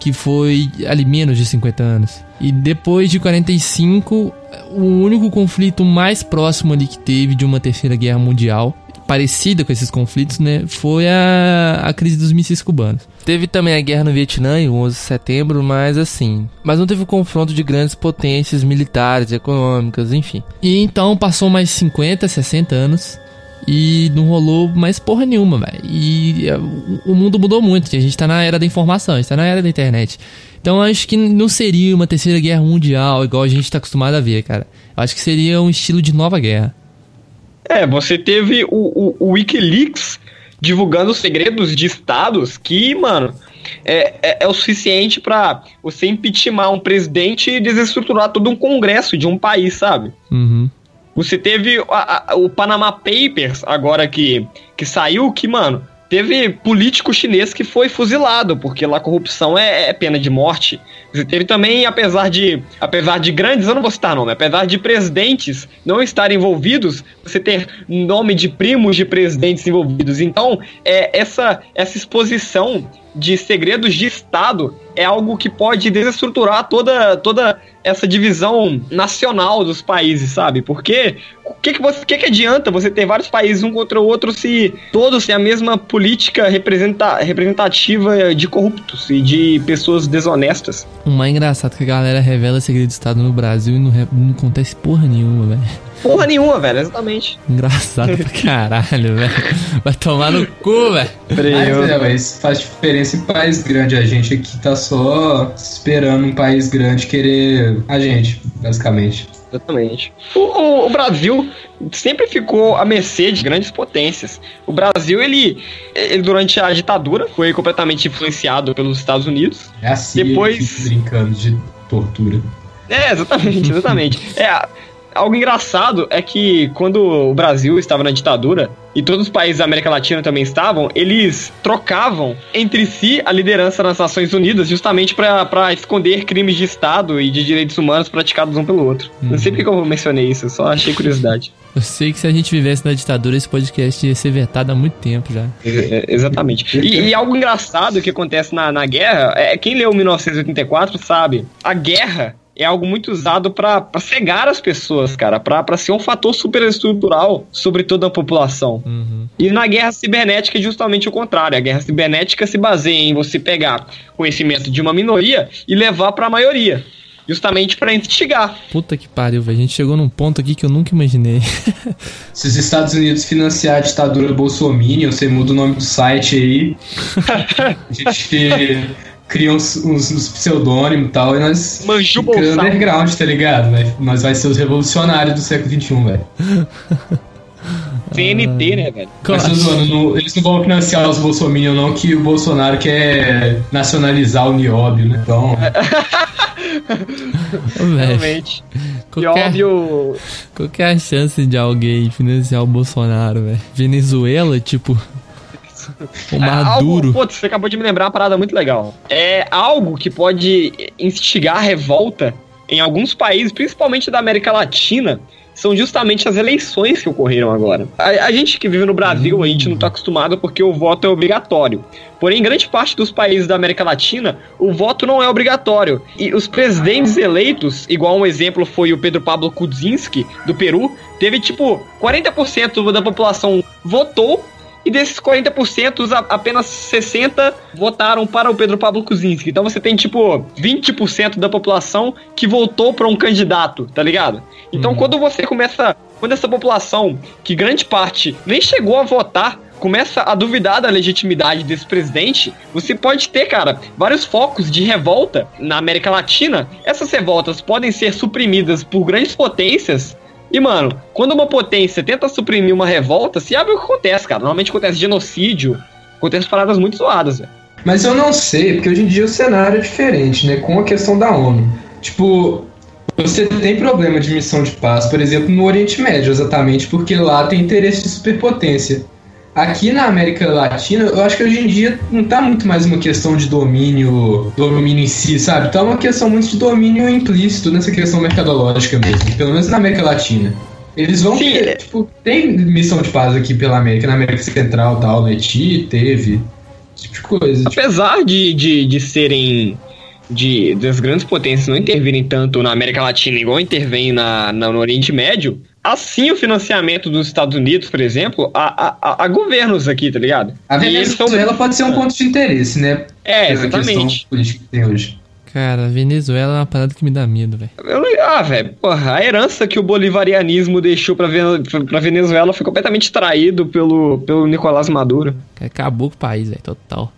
Que foi ali menos de 50 anos. E depois de 45, o único conflito mais próximo ali que teve de uma terceira guerra mundial parecida com esses conflitos, né, foi a, a crise dos mísseis cubanos. Teve também a guerra no Vietnã, em 11 de setembro, mas assim, mas não teve o confronto de grandes potências militares, econômicas, enfim. E então passou mais 50, 60 anos e não rolou mais porra nenhuma, velho. E é, o mundo mudou muito, a gente tá na era da informação, a gente tá na era da internet. Então acho que não seria uma terceira guerra mundial igual a gente tá acostumado a ver, cara. Eu acho que seria um estilo de nova guerra. É, você teve o, o, o Wikileaks divulgando segredos de estados que, mano, é, é, é o suficiente para você impeachment um presidente e desestruturar todo um congresso de um país, sabe? Uhum. Você teve a, a, o Panama Papers agora que, que saiu, que, mano, Teve político chinês que foi fuzilado, porque lá corrupção é, é, pena de morte. Teve também, apesar de, apesar de grandes, eu não vou citar nome, apesar de presidentes não estarem envolvidos, você ter nome de primos de presidentes envolvidos. Então, é, essa, essa exposição de segredos de Estado é algo que pode desestruturar toda, toda essa divisão nacional dos países, sabe? Porque o que que, você, que que adianta você ter vários países um contra o outro se todos têm a mesma política representa, representativa de corruptos e de pessoas desonestas? O mais engraçado é que a galera revela segredo de Estado no Brasil e não, não acontece porra nenhuma, velho. Porra nenhuma, velho, exatamente. Engraçado pra caralho, velho. Vai tomar no cu, velho. Mas, é, mas faz diferença em país grande. A gente aqui tá só esperando um país grande querer a gente, basicamente. Exatamente. O, o, o, Brasil sempre ficou à mercê de grandes potências. O Brasil, ele, ele durante a ditadura, foi completamente influenciado pelos Estados Unidos. É assim, Depois... brincando de tortura. É, exatamente, exatamente. é, algo engraçado é que quando o Brasil estava na ditadura, e todos os países da América Latina também estavam, eles trocavam entre si a liderança nas Nações Unidas justamente para esconder crimes de Estado e de direitos humanos praticados um pelo outro. Uhum. Não sei porque eu mencionei isso, só achei curiosidade. Eu sei que se a gente vivesse na ditadura, esse podcast ia ser vetado há muito tempo já. É, exatamente. E, e, algo engraçado que acontece na, na guerra é quem leu 1984 sabe. A guerra é algo muito usado para cegar as pessoas, cara, para ser um fator superestrutural sobre toda a população. Uhum. E na guerra cibernética é justamente o contrário. A guerra cibernética se baseia em você pegar conhecimento de uma minoria e levar para a maioria. Justamente para instigar. Puta que pariu, velho. A gente chegou num ponto aqui que eu nunca imaginei. Se os Estados Unidos financiar a ditadura bolsominion, você muda o nome do site aí. a gente cria uns, uns, uns pseudônimos e tal, e nós Manju underground, tá ligado? Nós vai ser os revolucionários do século XXI, velho. CNT, né, velho? Não, eles não vão financiar os bolsominions, não, que o Bolsonaro quer nacionalizar o nióbio, né? Então. Realmente. Qualquer, nióbio. Qual que é a chance de alguém financiar o Bolsonaro, velho? Venezuela, tipo. O Maduro. Algo, putz, você acabou de me lembrar uma parada muito legal. É algo que pode instigar revolta em alguns países, principalmente da América Latina, são justamente as eleições que ocorreram agora. A, a gente que vive no Brasil, a gente não está acostumado porque o voto é obrigatório. Porém, em grande parte dos países da América Latina, o voto não é obrigatório. E os presidentes eleitos, igual um exemplo foi o Pedro Pablo Kuczynski, do Peru, teve tipo 40% da população votou e desses 40%, apenas 60% votaram para o Pedro Pablo Kuczynski. Então você tem, tipo, 20% da população que votou para um candidato, tá ligado? Então uhum. quando você começa. Quando essa população, que grande parte nem chegou a votar, começa a duvidar da legitimidade desse presidente, você pode ter, cara, vários focos de revolta na América Latina. Essas revoltas podem ser suprimidas por grandes potências e, mano, quando uma potência tenta suprimir uma revolta, se abre o que acontece, cara. Normalmente acontece genocídio, acontece paradas muito zoadas, velho. Mas eu não sei, porque hoje em dia o cenário é diferente, né? Com a questão da ONU. Tipo, você tem problema de missão de paz, por exemplo, no Oriente Médio, exatamente, porque lá tem interesse de superpotência. Aqui na América Latina, eu acho que hoje em dia não tá muito mais uma questão de domínio, domínio em si, sabe? Tá uma questão muito de domínio implícito nessa questão mercadológica mesmo, pelo menos na América Latina. Eles vão Sim. ter, tipo, tem missão de paz aqui pela América, na América Central tal, no Haiti, teve, esse tipo de coisa. Apesar tipo... de, de, de serem de das grandes potências não intervirem tanto na América Latina igual intervém na, na, no Oriente Médio, assim o financiamento dos Estados Unidos, por exemplo, a, a, a governos aqui, tá ligado? A Venezuela são... pode ser um ponto de interesse, né? É, exatamente. política que tem hoje. Cara, Venezuela é uma parada que me dá medo, velho. Ah, velho, porra, a herança que o bolivarianismo deixou pra, pra Venezuela foi completamente traído pelo, pelo Nicolás Maduro. Acabou com o país, velho, total.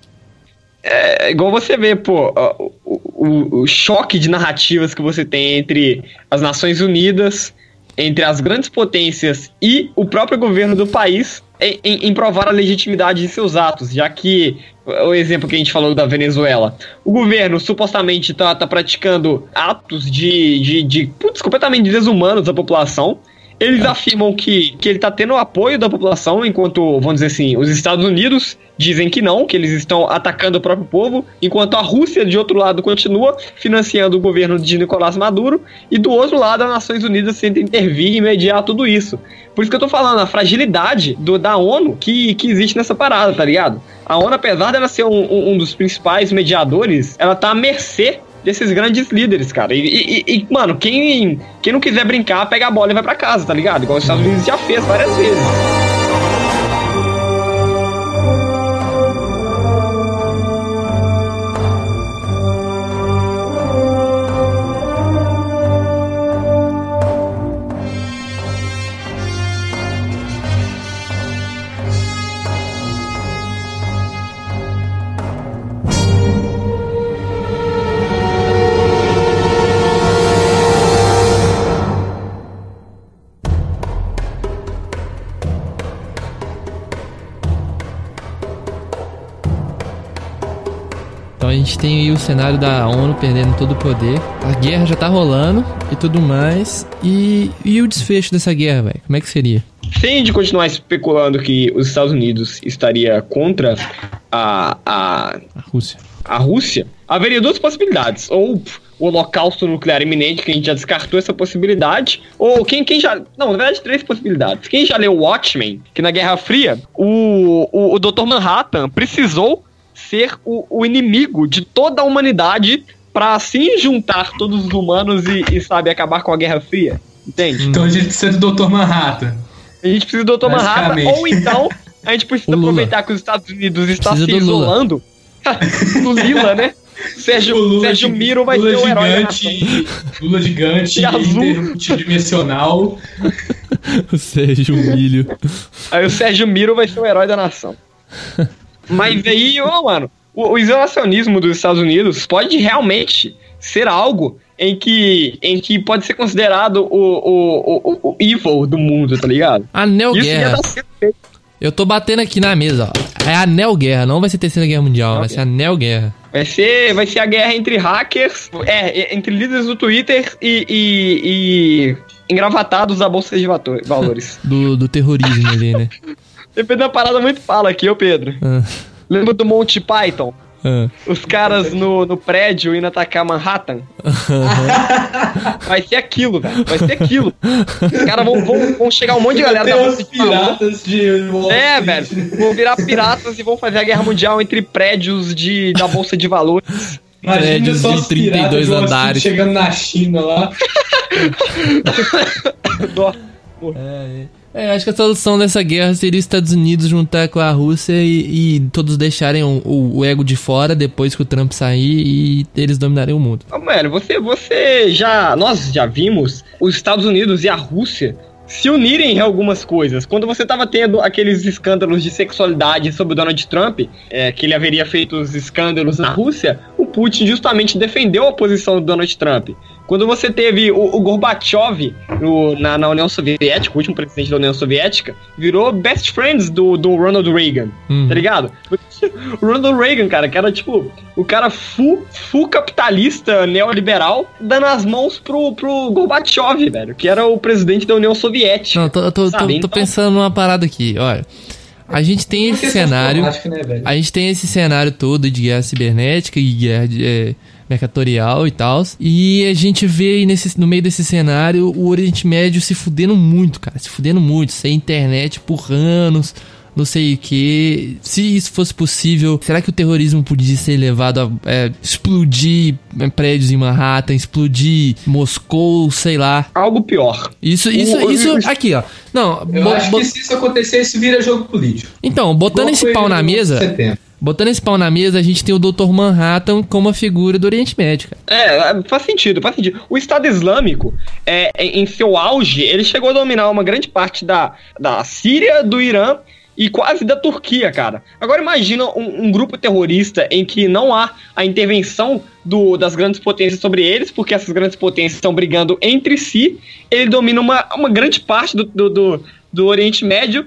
É igual você vê, pô, o, o, o choque de narrativas que você tem entre as Nações Unidas entre as grandes potências e o próprio governo do país em, em, em, provar a legitimidade de seus atos, já que o exemplo que a gente falou da Venezuela, o governo supostamente está tá praticando atos de, de, de putz, completamente desumanos à população. Eles é. afirmam que, que ele está tendo o apoio da população, enquanto, vamos dizer assim, os Estados Unidos dizem que não, que eles estão atacando o próprio povo, enquanto a Rússia, de outro lado, continua financiando o governo de Nicolás Maduro, e do outro lado, as Nações Unidas tenta intervir e mediar tudo isso. Por isso que eu tô falando, a fragilidade do, da ONU que, que existe nessa parada, tá ligado? A ONU, apesar dela ser um, um, um dos principais mediadores, ela tá à mercê desses grandes líderes, cara. E, e, e, mano, quem, quem não quiser brincar, pega a bola e vai para casa, tá ligado? Igual os Estados Unidos já fez várias vezes. Gente tem aí o cenário da ONU perdendo todo o poder. A guerra já tá rolando e tudo mais. E, e o desfecho dessa guerra, velho? Como é que seria? Sem de continuar especulando que os Estados Unidos estaria contra a, a, a Rússia. A Rússia, haveria duas possibilidades. Ou o holocausto nuclear iminente, que a gente já descartou essa possibilidade. Ou quem, quem já. Não, na verdade, três possibilidades. Quem já leu Watchmen, que na Guerra Fria, o, o, o Dr. Manhattan precisou ser o, o inimigo de toda a humanidade para assim juntar todos os humanos e, e, sabe, acabar com a Guerra Fria. Entende? Então a gente precisa do Dr. Manhattan. A gente precisa do Dr. Manhattan, ou então a gente precisa aproveitar que os Estados Unidos está se isolando. do Lila, né? Sérgio, O Lula Sérgio gi- Miro vai Lula ser o herói gigante. Lula gigante, azul. interdimensional. O Sérgio Milho. Aí o Sérgio Miro vai ser o herói da nação. Mas aí, ô, mano, o, o isolacionismo dos Estados Unidos pode realmente ser algo em que, em que pode ser considerado o, o, o, o evil do mundo, tá ligado? Anel Isso ia Guerra. dar certo. Eu tô batendo aqui na mesa, ó. É Anel Guerra, não vai ser Terceira Guerra Mundial, vai ser Anel Guerra. Vai ser, vai ser a guerra entre hackers, é, entre líderes do Twitter e, e, e engravatados da Bolsa de Valores. Do, do terrorismo ali, né? Depende da parada muito fala aqui, ô Pedro. Ah, Lembra do Monty Python? ah. Os caras no, no prédio indo atacar Manhattan? Vai ser aquilo, velho. Vai ser aquilo. Os caras vão, vão, vão chegar um monte de galera da Tem de Valores. piratas de Wall É, velho. Vão virar piratas e vão fazer a guerra mundial entre prédios de, da Bolsa de Valores. Imagina Prédios de os piratas 32 de Wall Street andares. chegando na China lá. Dó. É, acho que a solução dessa guerra seria os Estados Unidos juntar com a Rússia e, e todos deixarem o, o- o ego de fora depois que o Trump sair e eles dominarem o mundo. Ô, Mano, você, você já. Nós já vimos os Estados Unidos e a Rússia se unirem em algumas coisas. Quando você tava tendo aqueles escândalos de sexualidade sobre o Donald Trump, é, que ele haveria feito os escândalos na Rússia, Putin justamente defendeu a posição do Donald Trump. Quando você teve o, o Gorbachev no- na, na União Soviética, o último presidente da União Soviética, virou best friends do, do Ronald Reagan, Uhum. tá ligado? O Ronald Reagan, cara, que era tipo o cara full, full capitalista neoliberal, dando as mãos pro, pro Gorbachev, velho, que era o presidente da União Soviética. Não, tô, tô, tô, tô então- pensando numa parada aqui, olha. A gente tem esse Porque cenário. né? A gente tem esse cenário todo de guerra cibernética e guerra de, é, mercatorial e tal. E a gente vê aí nesse, no meio desse cenário o Oriente Médio se fudendo muito, cara. Se fudendo muito. Sem internet por anos. Não sei o que. Se isso fosse possível, será que o terrorismo podia ser levado a é, explodir é, prédios em Manhattan, explodir Moscou, sei lá. Algo pior. Isso, isso, O- isso. o- Aqui, ó. Não, Eu bo- acho bo- que se isso acontecer, isso vira jogo político. então, botando esse pau na mesa. Botando esse pau na mesa, a gente tem o Dr. Manhattan como a figura do Oriente Médio, cara. É, faz sentido, faz sentido. O Estado Islâmico, é, em em seu auge, ele chegou a dominar uma grande parte da, da Síria, do Irã e quase da Turquia, cara. Agora imagina um, um grupo terrorista em que não há a intervenção do- das grandes potências sobre eles, porque essas grandes potências estão brigando entre si. Ele domina uma, uma grande parte do, do, do, do Oriente Médio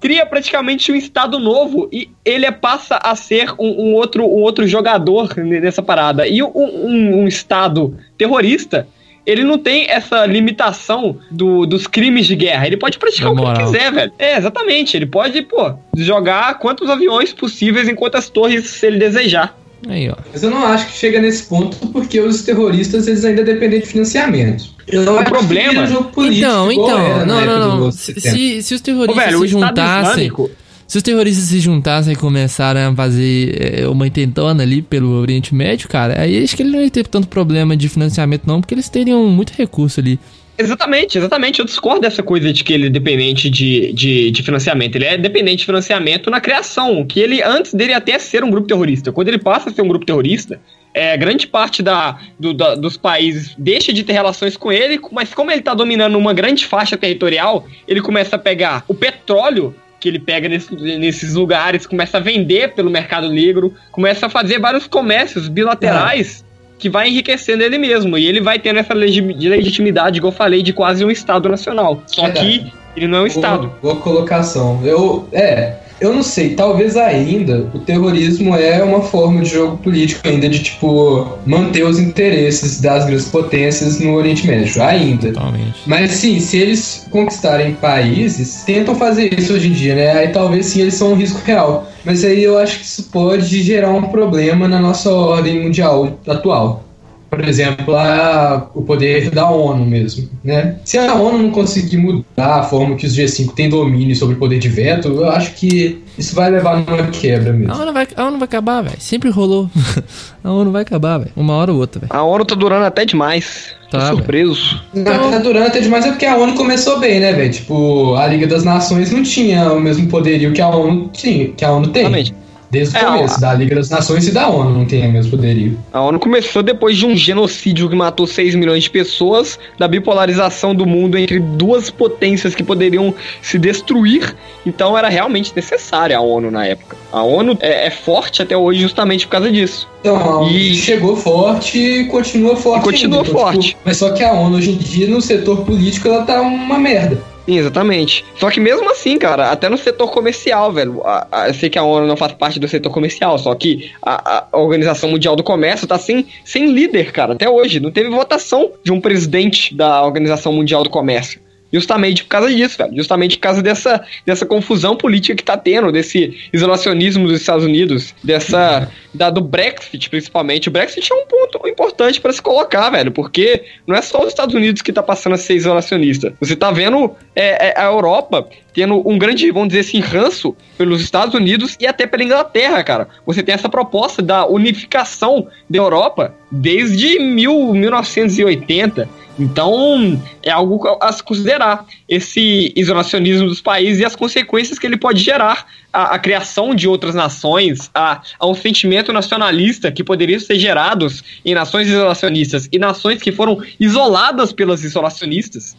cria praticamente um estado novo e ele é- passa a ser um, um outro, um outro jogador nessa parada. E um- um estado terrorista, ele não tem essa limitação do- dos crimes de guerra. Ele pode praticar o que ele quiser, velho. É, exatamente. Ele pode, pô, jogar quantos aviões possíveis em quantas torres se ele desejar. Aí, ó. Mas eu não acho que chega nesse ponto porque os terroristas eles ainda dependem de financiamento. Eu não O que problema- vira jogo político. Então, então, era não, não, não. 11 de Se, se, se os Ô, terroristas velho, o se juntassem. Islâmico. Se os terroristas se juntassem e começarem a fazer é, uma intentona ali pelo Oriente Médio, cara, aí acho que ele não ia ter tanto problema de financiamento, não, porque eles teriam muito recurso ali. Exatamente, exatamente. Eu discordo dessa coisa de que ele é dependente de, de, de financiamento. Ele é dependente de financiamento na criação, que ele, antes dele até ser um grupo terrorista. Quando ele passa a ser um grupo terrorista, é, grande parte da, do- da- dos países deixa de ter relações com ele, mas como ele está dominando uma grande faixa territorial, ele começa a pegar o petróleo que ele pega nesse- nesses lugares, começa a vender pelo mercado negro, começa a fazer vários comércios bilaterais que vai enriquecendo ele mesmo. E ele vai tendo essa legi- legitimidade, igual eu falei, de quase um Estado nacional. Só Verdade. que ele não é um Estado. Boa, boa colocação. Eu, é, eu não sei, talvez ainda o terrorismo é uma forma de jogo político ainda de, tipo, manter os interesses das grandes potências no Oriente Médio, ainda. Totalmente. Mas sim, se eles conquistarem países, tentam fazer isso hoje em dia, né? Aí talvez sim eles são um risco real. Mas aí eu acho que isso pode gerar um problema na nossa ordem mundial atual por exemplo, a, o poder da ONU mesmo, né? Se a ONU não conseguir mudar a forma que os G5 têm domínio sobre o poder de veto, eu acho que isso vai levar numa quebra mesmo. A ONU vai, a ONU vai acabar, velho. Sempre rolou. a ONU vai acabar, velho. Uma hora ou outra, velho. A ONU tá durando até demais. Tá, surpreso. Não, tá durando até demais é porque a ONU começou bem, né, velho? Tipo, a Liga das Nações não tinha o mesmo poderio que a ONU tinha, que a ONU tem. Exatamente. Desde o é, começo, a... da Liga das Nações e da ONU não tem o mesmo poderio. A ONU começou depois de um genocídio que matou 6 milhões de pessoas, da bipolarização do mundo entre duas potências que poderiam se destruir. Então era realmente necessária a ONU na época. A ONU é, é forte até hoje justamente por causa disso. Então, e chegou forte e continua forte. E continua ainda. Então, forte. Tipo, mas só que a ONU hoje em dia, no setor político, ela tá uma merda. Sim, exatamente. Só que mesmo assim, cara, até no setor comercial, velho, a, a, eu sei que a ONU não faz parte do setor comercial, só que a, a, Organização Mundial do Comércio tá sem, sem líder, cara, até hoje. Não teve votação de um presidente da Organização Mundial do Comércio. Justamente por causa disso, velho. Justamente por causa dessa, dessa confusão política que tá tendo, desse isolacionismo dos Estados Unidos, dessa. Da, do Brexit, principalmente. O Brexit é um ponto importante para se colocar, velho, porque não é só os Estados Unidos que tá passando a ser isolacionista. Você tá vendo é, é, a Europa tendo um grande, vamos dizer assim, ranço pelos Estados Unidos e até pela Inglaterra, cara. Você tem essa proposta da unificação da Europa desde mil, 1980 então, é algo a se considerar. Esse isolacionismo dos países e as consequências que ele pode gerar a, a criação de outras nações, a, a, um sentimento nacionalista que poderia ser gerados em nações isolacionistas e nações que foram isoladas pelas isolacionistas.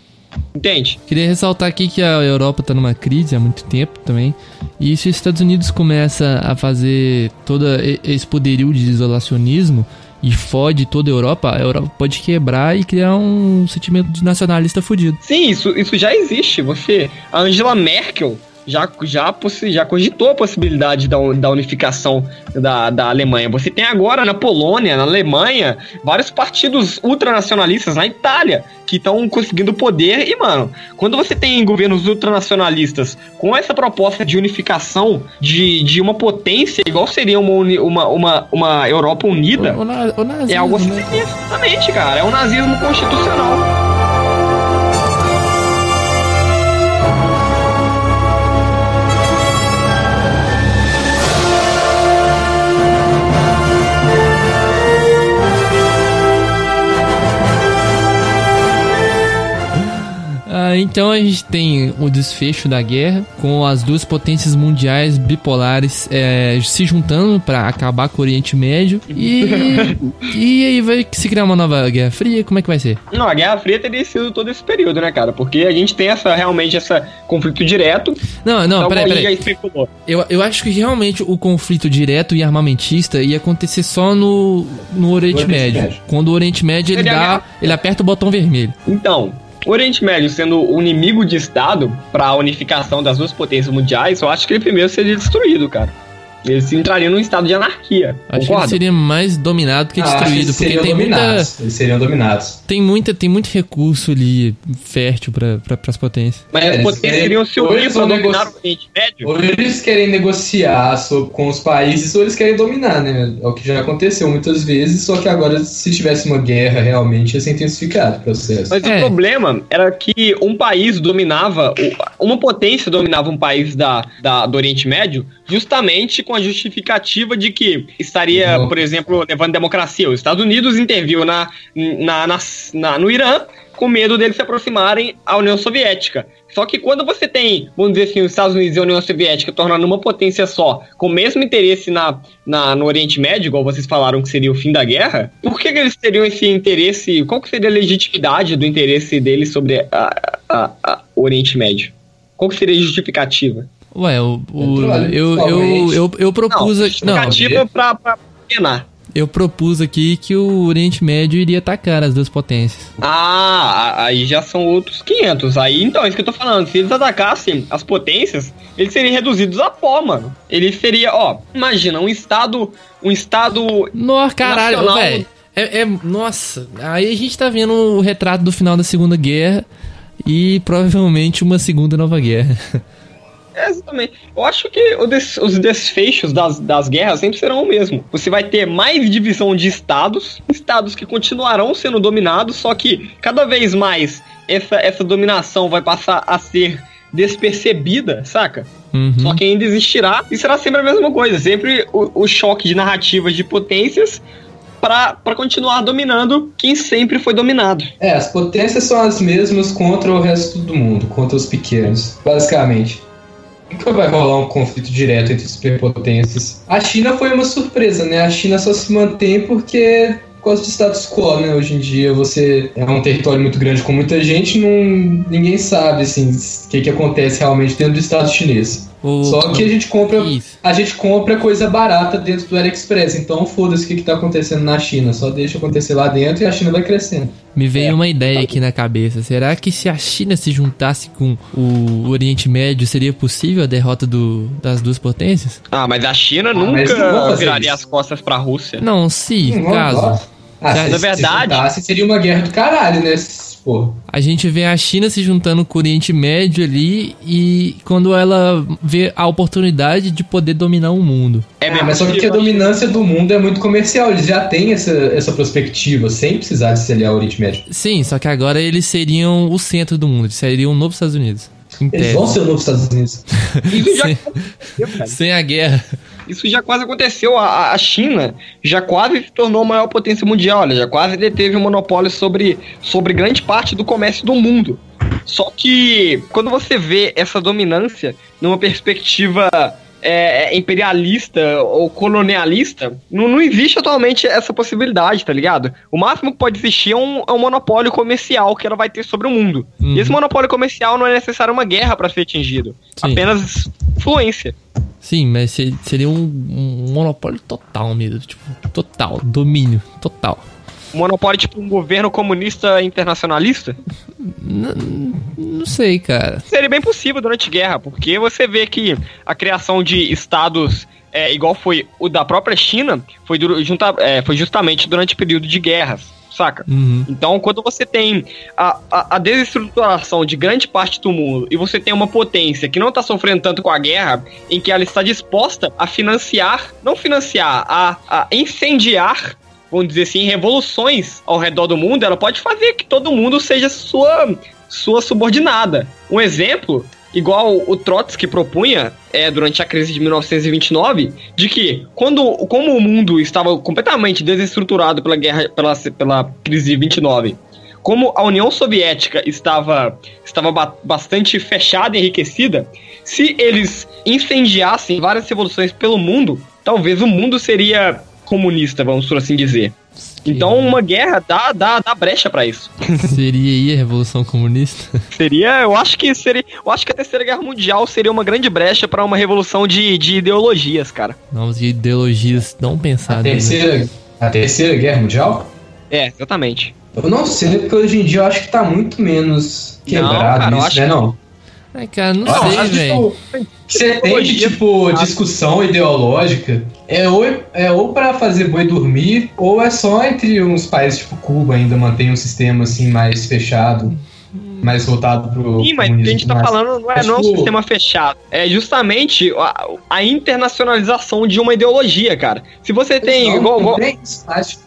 Entende? Queria ressaltar aqui que a Europa está numa crise há muito tempo também. E se os Estados Unidos começa a fazer todo esse poderio de isolacionismo, e fode toda a Europa, a Europa pode quebrar e criar um sentimento de nacionalista fudido. Sim, isso, isso já existe. Você, a Angela Merkel, já, já, já cogitou a possibilidade da, da unificação da, da Alemanha. Você tem agora na Polônia, na Alemanha, vários partidos ultranacionalistas, na Itália, que estão conseguindo poder. E, mano, quando você tem governos ultranacionalistas com essa proposta de unificação de, de uma potência, igual seria uma, uma, uma, uma Europa unida, o, o, o nazismo, é algo assim, né? exatamente, cara. É um nazismo constitucional. Então a gente tem o desfecho da guerra com as duas potências mundiais bipolares é, se juntando para acabar com o Oriente Médio e e aí vai se criar uma nova Guerra Fria. Como é que vai ser? Não, a Guerra Fria teria sido todo esse período, né, cara? Porque a gente tem essa realmente essa conflito direto. Não, não, peraí, peraí. Eu, eu acho que realmente o conflito direto e armamentista ia acontecer só no, no Oriente, Oriente Médio. Médio. Quando o Oriente Médio ele, ele dá, ele aperta o botão vermelho. Então, o Oriente Médio sendo o inimigo de Estado para a unificação das duas potências mundiais, eu acho que ele primeiro seria destruído, cara. Eles entrariam num estado de anarquia. Acho concorda? que seria mais dominado que ah, destruído. porque tem dominados. muita. Eles seriam dominados. Tem, muita, tem muito recurso ali fértil para pra, as potências. Mas as potências queriam se unir para dominar o Oriente Médio? Ou eles querem negociar com os países, ou eles querem dominar, né? É o que já aconteceu muitas vezes, só que agora, se tivesse uma guerra realmente, ia ser intensificado o processo. Mas é. o problema era que um país dominava, uma potência dominava um país da, da, do Oriente Médio justamente com a justificativa de que estaria, uhum. por exemplo, levando democracia. Os Estados Unidos interviu na, na, na, na no Irã com medo deles se aproximarem à União Soviética. Só que quando você tem, vamos dizer assim, os Estados Unidos e a União Soviética tornando uma potência só, com o mesmo interesse na, na, no Oriente Médio, igual vocês falaram que seria o fim da guerra, por que, que eles teriam esse interesse? Qual que seria a legitimidade do interesse deles sobre a, a, a, o Oriente Médio? Qual que seria a justificativa? Ué, o, o eu, eu, eu, eu, propus. Não, justificativa não, pra, pra penar. eu propus aqui que o Oriente Médio iria atacar as duas potências. Ah, aí já são outros 500. Aí, então, é isso que eu tô falando. Se eles atacassem as potências, eles seriam reduzidos a pó, mano. Ele seria, ó, imagina, um estado, um estado... Nossa, caralho, velho. É, é, nossa, aí a gente tá vendo o retrato do final da Segunda Guerra e provavelmente uma segunda nova guerra. É, exatamente. Eu acho que des, os desfechos das, das guerras sempre serão o mesmo. Você vai ter mais divisão de estados, estados que continuarão sendo dominados, só que cada vez mais essa, essa dominação vai passar a ser despercebida, saca? Uhum. Só que ainda existirá e será sempre a mesma coisa. Sempre o, o choque de narrativas de potências para continuar dominando quem sempre foi dominado. É, as potências são as mesmas contra o resto do mundo, contra os pequenos, basicamente. Nunca vai rolar um conflito direto entre superpotências. A China foi uma surpresa, né? A China só se mantém porque por causa de status quo, né? Hoje em dia você é um território muito grande com muita gente, não, ninguém sabe assim o que, que acontece realmente dentro do Estado chinês. O... Só que a gente compra Isso. a gente compra coisa barata dentro do AliExpress. Então foda-se o que, está acontecendo na China. Só deixa acontecer lá dentro e a China vai crescendo. Me veio é. uma ideia aqui na cabeça. Será que se a China se juntasse com o Oriente Médio, seria possível a derrota do, das duas potências? Ah, mas a China ah, nunca viraria isso. as costas para a Rússia. Não, se, hum, caso. Ah, se, na verdade, se seria uma guerra do caralho, né? Pô. A gente vê a China se juntando com o Oriente Médio ali e quando ela vê a oportunidade de poder dominar o mundo. É, ah, mas só que a dominância do mundo é muito comercial, eles já têm essa, essa perspectiva, sem precisar de se aliar ao Oriente Médio. Sim, só que agora eles seriam o centro do mundo, eles seriam o novo Estados Unidos. Eles vão ser o novo Estados Unidos. sem, sem a guerra. Isso já quase aconteceu. A, a China já quase se tornou a maior potência mundial. Ela já quase deteve o um monopólio sobre, sobre grande parte do comércio do mundo. Só que quando você vê essa dominância numa perspectiva é, imperialista ou colonialista, não, não existe atualmente essa possibilidade, tá ligado? O máximo que pode existir é um, é um monopólio comercial que ela vai ter sobre o mundo. Uhum. E esse monopólio comercial não é necessário uma guerra para ser atingido, Sim. apenas influência. Sim, mas seria um, um monopólio total mesmo, tipo, total, domínio, total. Monopólio tipo um governo comunista internacionalista? N não sei, cara. Seria bem possível durante a guerra, porque você vê que a criação de estados é, igual foi o da própria China, foi, junta, é, foi justamente durante o período de guerras saca? Uhum. Então, quando você tem a, a, a, desestruturação de grande parte do mundo e você tem uma potência que não está sofrendo tanto com a guerra, em que ela está disposta a financiar, não financiar, a, a incendiar vamos dizer assim, revoluções ao redor do mundo, ela pode fazer que todo mundo seja sua, sua subordinada. Um exemplo igual o Trotsky propunha é, durante a crise de 1929, de que quando como o mundo estava completamente desestruturado pela guerra pela, pela crise de 29, como a União Soviética estava estava ba bastante fechada e enriquecida, se eles incendiassem várias revoluções pelo mundo, talvez o mundo seria comunista, vamos por assim dizer. Então uma guerra dá, dá, dá brecha para isso. Seria aí a Revolução Comunista? seria, eu acho que seria. Eu acho que a Terceira Guerra Mundial seria uma grande brecha para uma revolução de, de ideologias, cara. Não, de ideologias não pensadas. A né? terceira, né? a terceira Guerra Mundial? É, exatamente. Eu não sei, porque hoje em dia eu acho que tá muito menos quebrado não, cara, isso, né? Não. Ai, cara, não, não sei, velho. Você tem, tipo, discussão ideológica, é ou, é ou pra fazer boi dormir, ou é só entre uns países tipo Cuba ainda mantém um sistema, assim, mais fechado mais voltado pro. Sim, mas o que a gente tá falando não é, não é um tipo, sistema fechado. É justamente a, a, internacionalização de uma ideologia, cara. Se você tem. Não, igual, igual... Não tem isso, mas, tipo,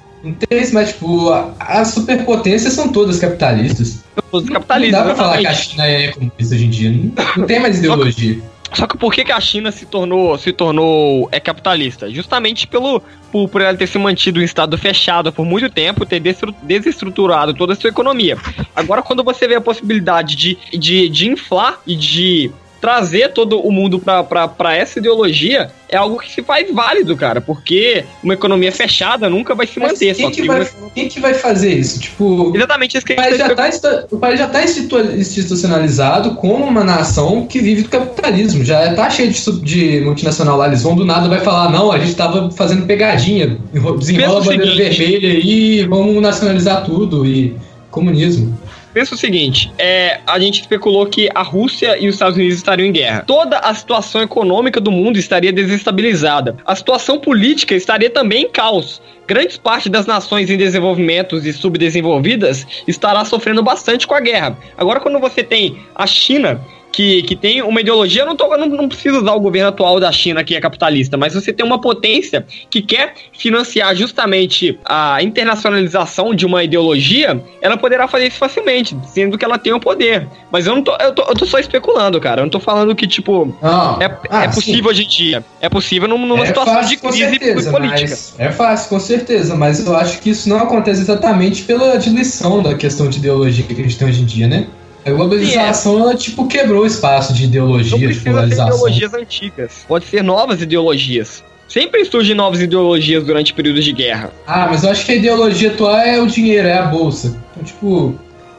as superpotências são todas capitalistas. Todas capitalistas. Não dá pra falar que a China é comunista hoje em dia. Não, não tem mais ideologia. Só que por que, que a China se tornou, se tornou é capitalista? Justamente pelo por, por ela ter se mantido em estado fechado por muito tempo, ter desestruturado toda a sua economia. Agora, quando você vê a possibilidade de, de, de inflar e de trazer todo o mundo para essa ideologia é algo que se faz válido, cara, porque uma economia fechada nunca vai se Mas manter. Quem só que, que vai, uma- quem que vai fazer isso? Tipo, Exatamente isso que o a país gente já tá está o país já tá institu- institucionalizado como uma nação que vive do capitalismo. Já tá cheio de, de multinacional lá. Eles vão do nada vai falar: não, a gente tava fazendo pegadinha. enro- Desenrola a o bandeira vermelha e vamos nacionalizar tudo. E comunismo. Pensa o seguinte, é, a gente especulou que a Rússia e os Estados Unidos estariam em guerra. Toda a situação econômica do mundo estaria desestabilizada. A situação política estaria também em caos. Grandes parte das nações em desenvolvimento e subdesenvolvidas estará sofrendo bastante com a guerra. Agora, quando você tem a China que, que tem uma ideologia, eu não, tô, eu não, não preciso usar o governo atual da China que é capitalista, mas você tem uma potência que quer financiar justamente a internacionalização de uma ideologia, ela poderá fazer isso facilmente, sendo que ela tem o poder. Mas eu não tô, eu tô, eu tô só especulando, cara. Eu não tô falando que, tipo, Não, é, ah, é sim. possível hoje em dia. É possível num- numa É situação fácil, de crise certeza, política. é fácil, com certeza, mas eu acho que isso não acontece exatamente pela diluição da questão de ideologia que a gente tem hoje em dia, né? A globalização, ela, tipo, quebrou o espaço de Não ideologia, de precisa ser polarização. ideologias antigas. Pode ser novas ideologias. Sempre surgem novas ideologias durante períodos de guerra. Ah, mas eu acho que a ideologia atual é o dinheiro, é a bolsa. Então, tipo,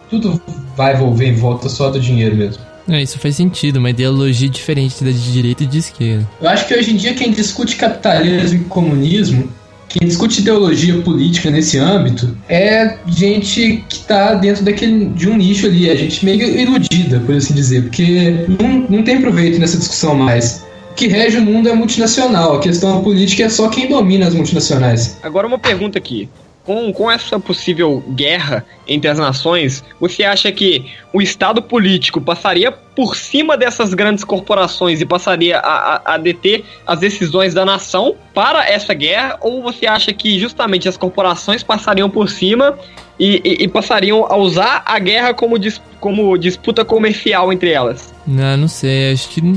tudo vai envolver em volta só do dinheiro mesmo. É, isso faz sentido, uma ideologia diferente da de direita e de esquerda. Eu acho que hoje em dia quem discute capitalismo e comunismo, quem discute ideologia política nesse âmbito, é gente que tá dentro daquele, de um nicho ali, é gente meio iludida, por assim dizer, porque não, não tem proveito nessa discussão mais. Que rege o mundo é multinacional, a questão política é só quem domina as multinacionais. Agora uma pergunta aqui. Com, com essa possível guerra entre as nações, você acha que o Estado político passaria por cima dessas grandes corporações e passaria a, a, a deter as decisões da nação para essa guerra? Ou você acha que justamente as corporações passariam por cima e, e- e passariam a usar a guerra como, dis- como disputa comercial entre elas? Não, não sei, acho que não,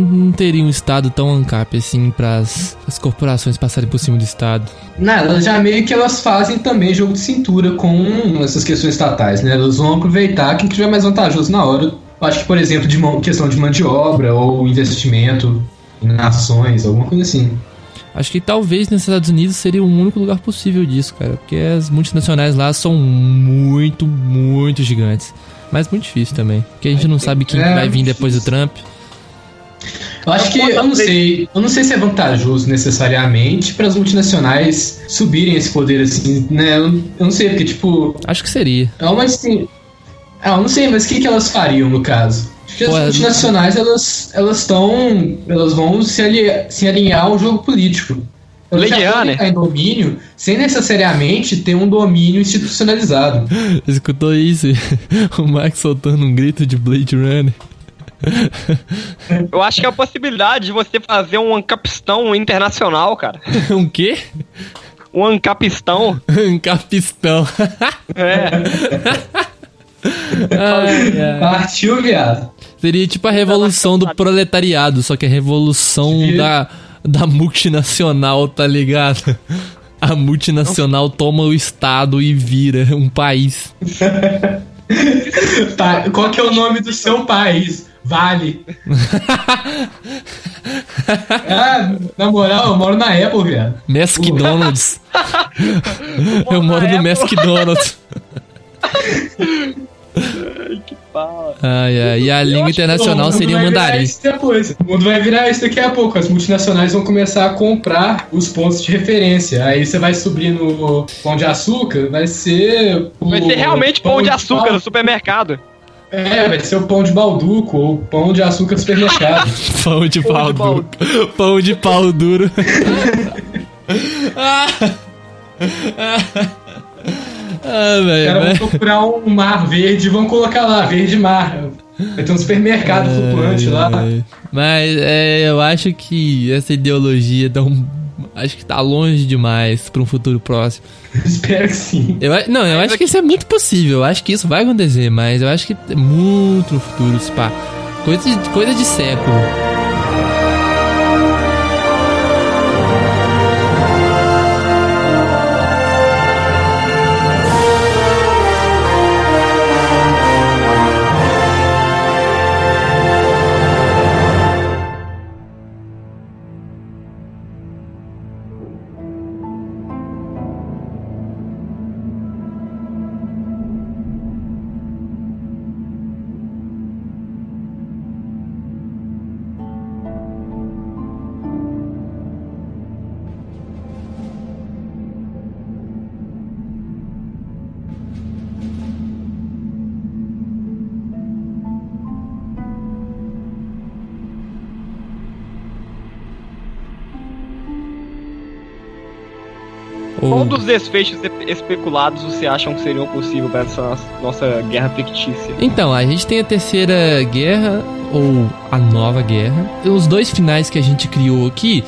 não- teria um Estado tão ANCAP assim para as corporações passarem por cima do Estado. Elas já meio que elas fazem também jogo de cintura com essas questões estatais, né? Elas vão aproveitar quem tiver mais vantajoso na hora. Eu acho que, por exemplo, de mão- questão de mão de obra ou investimento em ações, alguma coisa assim. Acho que talvez nos Estados Unidos seria o único lugar possível disso, cara. Porque as multinacionais lá são muito, muito gigantes. Mas muito difícil também. Porque a gente não sabe quem É, vai vir depois do. Trump. Eu acho que eu não sei, eu não sei se é vantajoso necessariamente para as multinacionais subirem esse poder assim, né? Eu, eu não sei porque tipo, Acho que seria. é uma assim, ah, eu não sei, mas o que, que elas fariam no caso? As é- multinacionais elas elas estão, elas vão se, ali, se alinhar ao jogo político. Anne. ficar em domínio sem necessariamente ter um domínio institucionalizado. Escutou isso? o Max soltando um grito de Blade Runner. Eu acho que é a possibilidade de você fazer um ancapistão internacional, cara. um quê? Um ancapistão. Um capistão. É. Ai, ai. Partiu, viado. Seria tipo a revolução do proletariado, só que a revolução Sim. da, da multinacional, tá ligado? A multinacional toma o estado e vira um país. Tá, qual que é o nome do seu país? Vale. ah, na moral, eu moro na Apple, viado. McDonald's. Eu moro no McDonald's. Que pau. Ai, ai. E a Eu língua internacional seria o mandarim. isso depois. O mundo vai virar isso daqui a pouco. As multinacionais vão começar a comprar os pontos de referência. Aí você vai subir no pão de açúcar, vai ser. o Vai ser realmente pão de açúcar no Bal- supermercado. É, vai ser o pão de balduco ou pão de açúcar do supermercado. Pão de Pão pau de duro. Pão de pau duro. ah, ah Os velho. vão procurar um mar verde e vão colocar lá, verde mar. Vai ter um supermercado flutuante lá. Mas é, eu acho que essa ideologia dá um. Acho que tá longe demais pra um futuro próximo. Espero que sim. Eu, não, eu acho que isso é muito possível. Eu acho que isso vai acontecer, mas eu acho que é muito no futuro, pá. Coisa de, coisa de século. Qual dos desfechos espe- especulados você acham que seriam possíveis para essa nossa guerra fictícia? Então, a gente tem a terceira guerra, ou a nova guerra. Os dois finais que a gente criou aqui,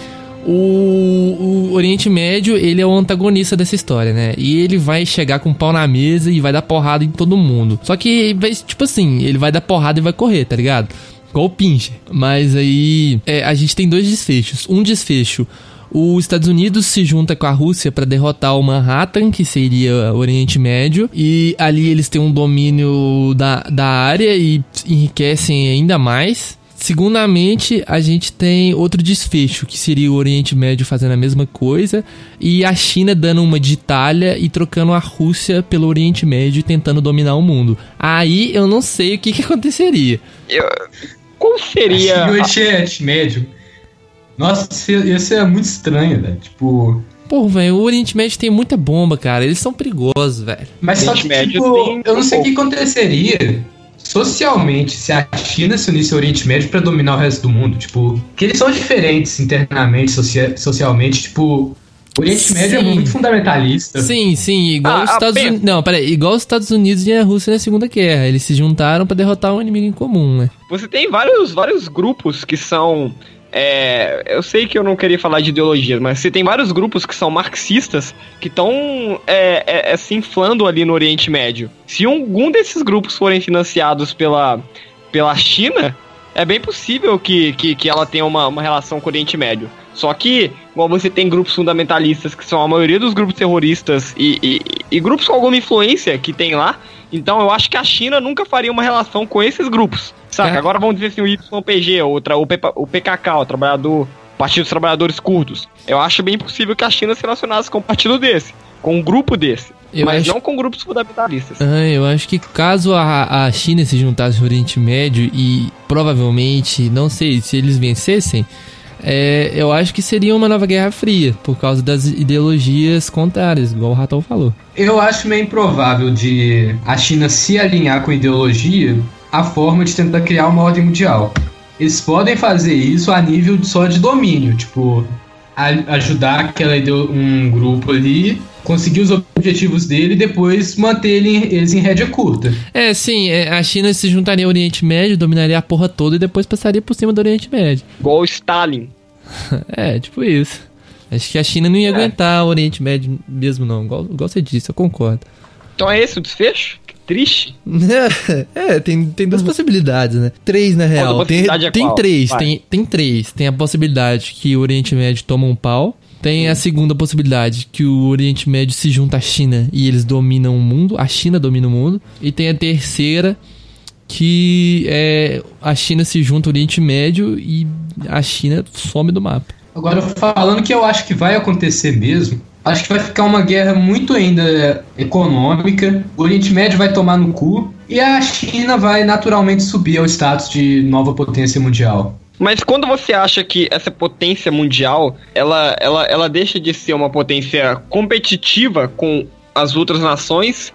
o, o Oriente Médio, ele é o antagonista dessa história, né? E ele vai chegar com o pau na mesa e vai dar porrada em todo mundo. Só que vai, tipo assim, ele vai dar porrada e vai correr, tá ligado? Igual o Pincher. Mas aí, é, a gente tem dois desfechos. Um desfecho os Estados Unidos se junta com a Rússia para derrotar o Manhattan, que seria o Oriente Médio, e ali eles têm um domínio da, da área e enriquecem ainda mais. Segundamente, a gente tem outro desfecho, que seria o Oriente Médio fazendo a mesma coisa, e a China dando uma de Itália e trocando a Rússia pelo Oriente Médio e tentando dominar o mundo. Aí eu não sei o que, que aconteceria. Qual seria. Acho que o Oriente Médio. Nossa, isso ser muito estranho, velho. Tipo. Pô, velho, o Oriente Médio tem muita bomba, cara. Eles são perigosos, velho. Mas só que, Médio tipo, tem eu não sei o que aconteceria socialmente se a China se unisse ao Oriente Médio pra dominar o resto do mundo. Tipo, que eles são diferentes internamente, socia- socialmente. Tipo, o Oriente Médio é Sim. muito fundamentalista. Sim, sim, igual Ah, os Estados. Unidos. Não, peraí, igual os Estados Unidos e a Rússia na Segunda Guerra. Eles se juntaram pra derrotar um inimigo em comum, né? Você tem vários, vários grupos que são. É, eu sei que eu não queria falar de ideologia, mas você tem vários grupos que são marxistas que estão é, é, é, se inflando ali no Oriente Médio. Se algum desses grupos forem financiados pela, pela China, é bem possível que, que, que ela tenha uma, uma relação com o Oriente Médio. Só que, igual você tem grupos fundamentalistas, que são a maioria dos grupos terroristas, e, e, e grupos com alguma influência que tem lá, então eu acho que a China nunca faria uma relação com esses grupos. Saca? É. Agora vamos dizer assim, o YPG, o, tra- o, PP o PKK, o Trabalhador, Partido dos Trabalhadores Curdos. Eu acho bem possível que a China se relacionasse com um partido desse, com um grupo desse. Eu mas acho- não com grupos fundamentalistas. Ah, eu acho que caso a, a China se juntasse ao Oriente Médio e provavelmente, não sei, se eles vencessem, é, eu acho que seria uma nova Guerra Fria, por causa das ideologias contrárias, igual o Ratão falou. Eu acho meio improvável de a China se alinhar com a ideologia a forma de tentar criar uma ordem mundial. Eles podem fazer isso a nível só de domínio, tipo, a- ajudar aquela um grupo ali, conseguir os objetivos dele e depois manter ele- eles em rédea curta. É, sim, é, a China se juntaria ao Oriente Médio, dominaria a porra toda e depois passaria por cima do Oriente Médio. Igual o Stalin. É, tipo isso. Acho que a China não ia É. aguentar o Oriente Médio mesmo, não. Igual, igual você disse, eu concordo. Então é esse o desfecho? Que triste. É, tem, tem duas possibilidades, né? Três, na real. Tem, é tem três, Vai. tem, tem três. Tem a possibilidade que o Oriente Médio toma um pau. Tem a segunda possibilidade que o Oriente Médio se junta à China e eles dominam o mundo. A China domina o mundo. E tem a terceira que é a China se junta ao Oriente Médio e a China some do mapa. Agora, falando que eu acho que vai acontecer mesmo, acho que vai ficar uma guerra muito ainda econômica. O Oriente Médio vai tomar no cu e a China vai naturalmente subir ao status de nova potência mundial. Mas quando você acha que essa potência mundial, ela, ela, ela deixa de ser uma potência competitiva com as outras nações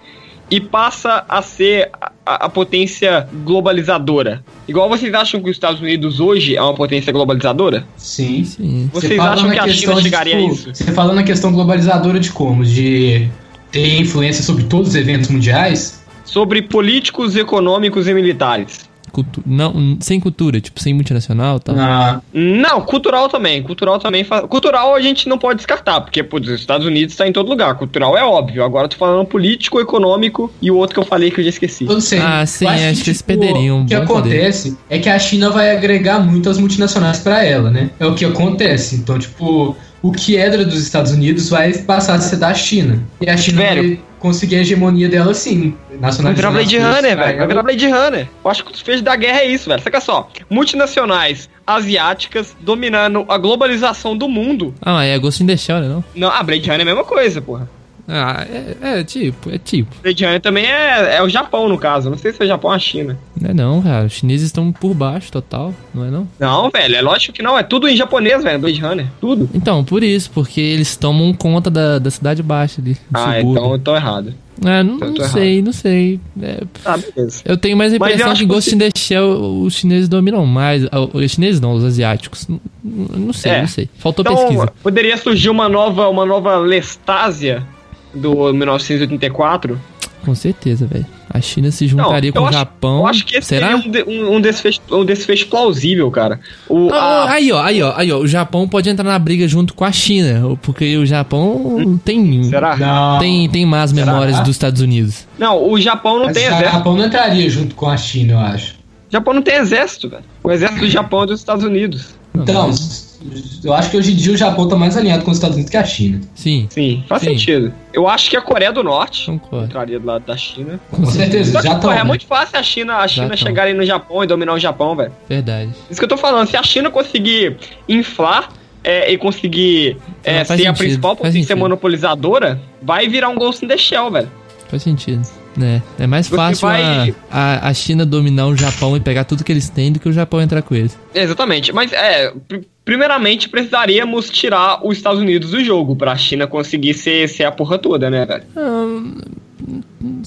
e passa a ser a, a- a potência globalizadora. Igual vocês acham que os Estados Unidos hoje é uma potência globalizadora? Sim. Sim. Você Vocês acham que a questão China de, chegaria a tipo, isso? Você fala na questão globalizadora de como? De ter influência sobre todos os eventos mundiais? Sobre políticos, econômicos e militares. Cultu- não, sem cultura, tipo, sem multinacional e tal. Na, Não, cultural também. Cultural também. fa- Cultural a gente não pode descartar, porque pô, os Estados Unidos está em todo lugar. Cultural é óbvio. Agora eu tô falando político, econômico e o outro que eu falei que eu já esqueci. eu não sei. Ah, sim, acho que eles perderiam um O que bom poder. acontece é que a China vai agregar muito as multinacionais pra ela, né? É o que acontece. Então, tipo, o que era dos Estados Unidos vai passar a ser da China. E a China Velho. vai conseguir a hegemonia dela sim. Vai virar Blade Runner, velho. Vai virar Blade Runner. Eu acho que o desfecho da guerra é isso, velho. Saca só. Multinacionais asiáticas dominando a globalização do mundo. Ah, mas é Ghost in the Shell, né, não? Não, a Blade Runner é a mesma coisa, porra. Ah, é, é tipo, é tipo. Blade Runner também é, é o Japão, no caso. Não sei se é o Japão ou a China. Não é não, cara. Os chineses estão por baixo total, não é não? Não, velho. É lógico que não. É tudo em japonês, velho. Blade Runner. Tudo. Então, por isso, porque eles tomam conta da, da cidade baixa ali. Ah, subúrbio. então eu tô errado. Ah, não, não sei, não sei. É, beleza. eu tenho mais a impressão que que Ghost in the Shell os chineses dominam mais. Ah, Os chineses não, os asiáticos. Não, não sei, É. não sei. Faltou Então, pesquisa. poderia surgir uma nova, uma nova Lestásia do 1984. Com certeza, velho. A China se juntaria eu com o acho- Japão. Eu acho que esse Será? seria um, um, um desfecho, um desfecho plausível, cara. O, Ah, a- Aí, ó, aí, ó, aí, ó. O Japão pode entrar na briga junto com a China. Porque o Japão tem. será? Não. Tem, tem más memórias dos Estados Unidos. Não, o Japão não Mas tem o exército. Japão não entraria junto com a China, eu acho. O Japão não tem exército, velho. O exército do Japão é dos Estados Unidos. Então, eu acho que hoje em dia o Japão tá mais alinhado com os Estados Unidos que a China. Sim, Sim, faz Sim. sentido. Eu acho que a Coreia do Norte concordo. entraria do lado da China. Com certeza, já estão. é muito fácil a China, a China chegar aí no Japão e dominar o Japão, velho. Verdade. Isso que eu tô falando. Se a China conseguir inflar é, e conseguir é, ser faz a sentido, principal potência sentido. monopolizadora, vai virar um Ghost in the Shell, velho. Faz sentido. né? É mais Você fácil vai- a, a, a China dominar o Japão e pegar tudo que eles têm do que o Japão entrar com eles. Exatamente. Mas, é, primeiramente precisaríamos tirar os Estados Unidos do jogo pra China conseguir ser, ser a porra toda, né, velho? Ah,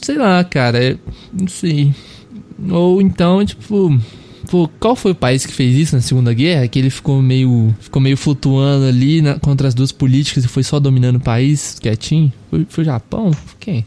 sei lá, cara. é- Não sei. Ou então, tipo. Pô, qual foi o país que fez isso na Segunda Guerra? Que ele ficou meio, ficou meio flutuando ali na- contra as duas políticas e foi só dominando o país quietinho? Foi, foi o Japão? Quem?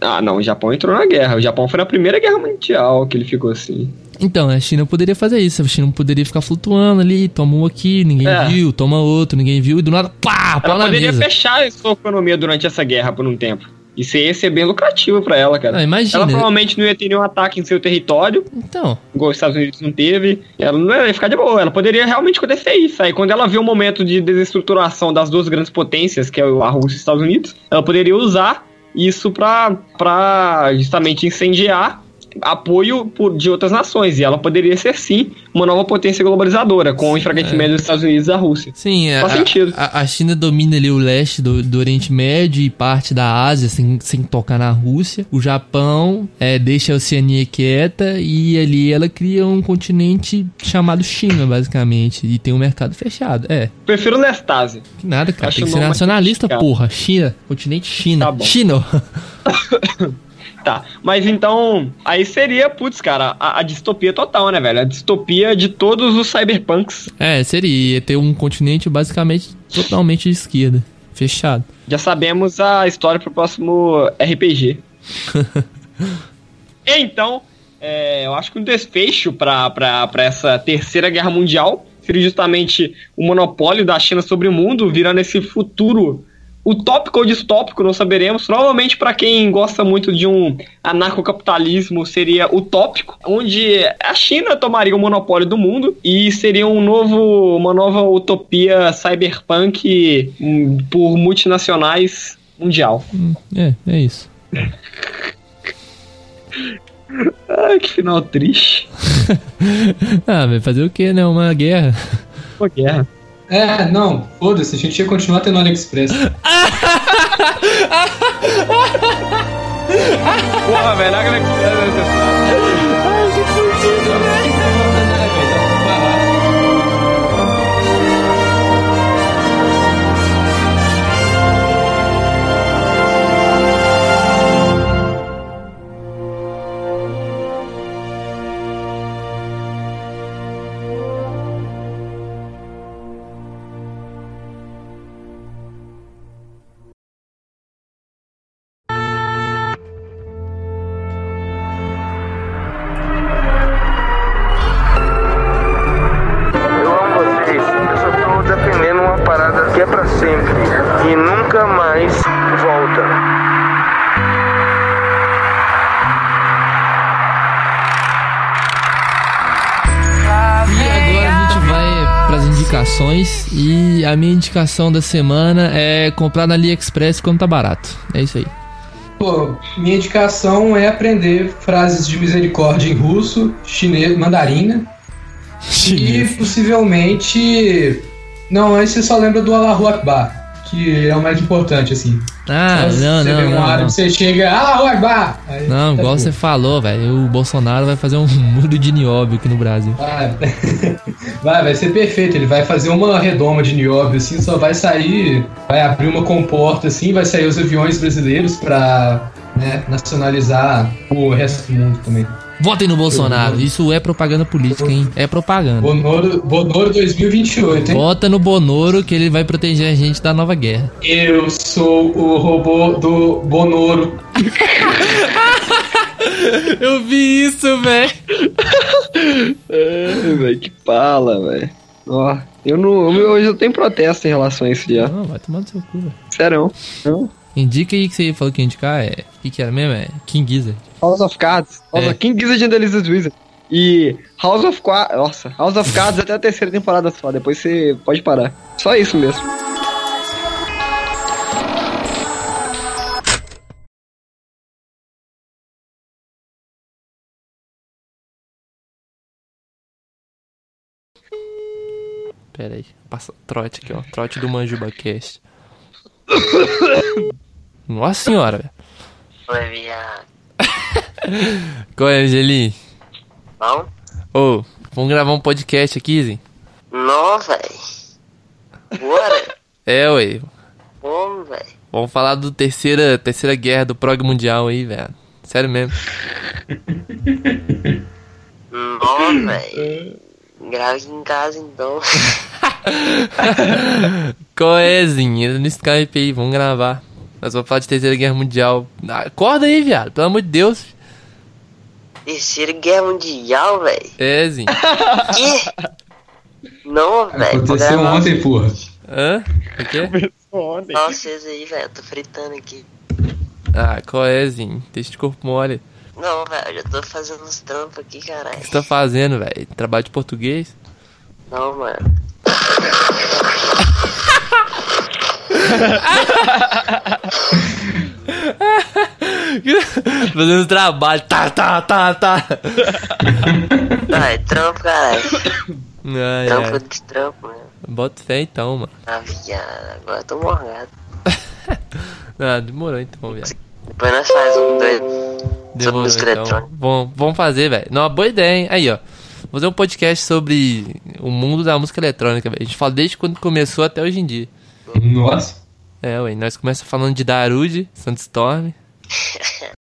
Ah, não, o Japão entrou na guerra. O Japão foi na Primeira Guerra Mundial que ele ficou assim. Então, a China poderia fazer isso. A China poderia ficar flutuando ali, toma um aqui, ninguém É. viu, toma outro, ninguém viu, e do nada, pá, pau Ela na poderia mesa. fechar a sua economia durante essa guerra por um tempo. Isso ia ser bem lucrativo pra ela, cara. Ah, imagina. Ela provavelmente não ia ter nenhum ataque em seu território, Então, igual os Estados Unidos não teve. Ela não ia ficar de boa. Ela poderia realmente acontecer isso. Aí quando ela vê o momento de desestruturação das duas grandes potências, que é a Rússia e os Estados Unidos, ela poderia usar isso pra justamente incendiar apoio por- de outras nações. E ela poderia ser, sim, uma nova potência globalizadora, com o enfraquecimento dos Estados Unidos e da Rússia. sim, a, Faz sentido. a, a China domina ali o leste do, do Oriente Médio e parte da Ásia sem, sem tocar na Rússia. O Japão é, deixa a Oceania quieta e ali ela cria um continente chamado China, basicamente. E tem um mercado fechado. É, Prefiro Lestásia. que nada, cara. Acho tem que ser nacionalista, porra. China, continente China. Tá bom. Tá, mas então, aí seria, putz, cara, a, a distopia total, né, velho? A distopia de todos os cyberpunks. É, seria ter um continente basicamente totalmente de esquerda. Fechado. Já sabemos a história pro próximo RPG. então, é, eu acho que um desfecho pra essa terceira guerra mundial seria justamente o monopólio da China sobre o mundo, virando esse futuro utópico ou distópico, não saberemos. Provavelmente, para quem gosta muito de um anarcocapitalismo, seria utópico, onde a China tomaria o monopólio do mundo e seria um novo, uma nova utopia cyberpunk hum, por multinacionais mundial. Hum, É, é isso. Ai, que final triste. Ah, vai fazer o que, né? Uma guerra. Uma guerra. É, não, foda-se, a gente ia continuar tendo AliExpress. Porra, velho, a indicações. E a minha indicação da semana é comprar na AliExpress quando tá barato. É isso aí. Pô, minha indicação é aprender frases de misericórdia em russo, chinês, mandarina. E possivelmente. Não, aí você só lembra do Allahu Akbar, que é o mais importante, assim. Ah, Só não, você não, vê um não. árabe, não. você chega, Allahu Akbar! Aí Não, tá igual de você falou, velho. O Bolsonaro vai fazer um muro de nióbio aqui no Brasil. Vai, vai, vai ser perfeito. Ele vai fazer uma redoma de nióbio, assim, só vai sair, vai abrir uma comporta, assim, vai sair os aviões brasileiros pra né, nacionalizar o resto do mundo também. Votem no Bolsonaro. Isso é propaganda política, hein? É propaganda. Bonoro, Bonoro 2028, hein? Vota no Bonoro que ele vai proteger a gente da nova guerra. Eu sou o robô do Bonoro. Eu vi isso, velho. É, velho, que pala, velho. Ó, eu não. Hoje eu tenho protesto em relação a isso já. Não, vai tomar no seu cu, velho. Serão. Não? Indica aí que você falou que ia indicar. É. O que, que era mesmo? É King Gizzard. House of Cards. House É. of King Gizzard and the Lizard Wizard. E House of Cards. Nossa, House of Cards até a terceira temporada só. Depois você pode parar. Só isso mesmo. Pera aí. Passa trote aqui, ó. Trote do ManjubaCast. Nossa senhora, velho. Oi, viado. Qual é, Angeli? Bom? Ô, vamos gravar um podcast aqui, Zin? Não, véi. Bora. É, ué. Bom, véi. Vamos falar do terceira, terceira guerra do prog mundial aí, velho. Sério mesmo. Não, véi. Grave aqui em casa, então. Qual é, no Skype aí, vamos gravar. Nós vamos falar de terceira guerra mundial. Ah, Acorda aí, viado. Pelo amor de Deus. Terceira Guerra Mundial, véi. É, Zin. Que? Não, véi. vou Aconteceu gravar ontem, porra. Hã? O quê? Só vocês aí, velho. Eu tô fritando aqui. Ah, qual é, Zin? Deixa de corpo mole. Não, velho. Eu já tô fazendo uns trampos aqui, O caralho. que você tá fazendo, velho? Trabalho de português? Não, mano. Fazendo trabalho. Tá, tá, tá, tá. Ai, trampo, caralho. Ai, Trampo ai. de trampo, né? Bota fé então, mano. Ah, viado. Agora eu tô morgado. Ah, demorou então, viado. Depois nós faz um doido. Sobre música então. eletrônica. Bom, vamos fazer, velho. Não, boa ideia, hein? Aí, ó. Vou fazer um podcast sobre o mundo da música eletrônica, velho. A gente fala desde quando começou até hoje em dia. Nossa. É, ué. Nós começamos falando de Darude, Sandstorm.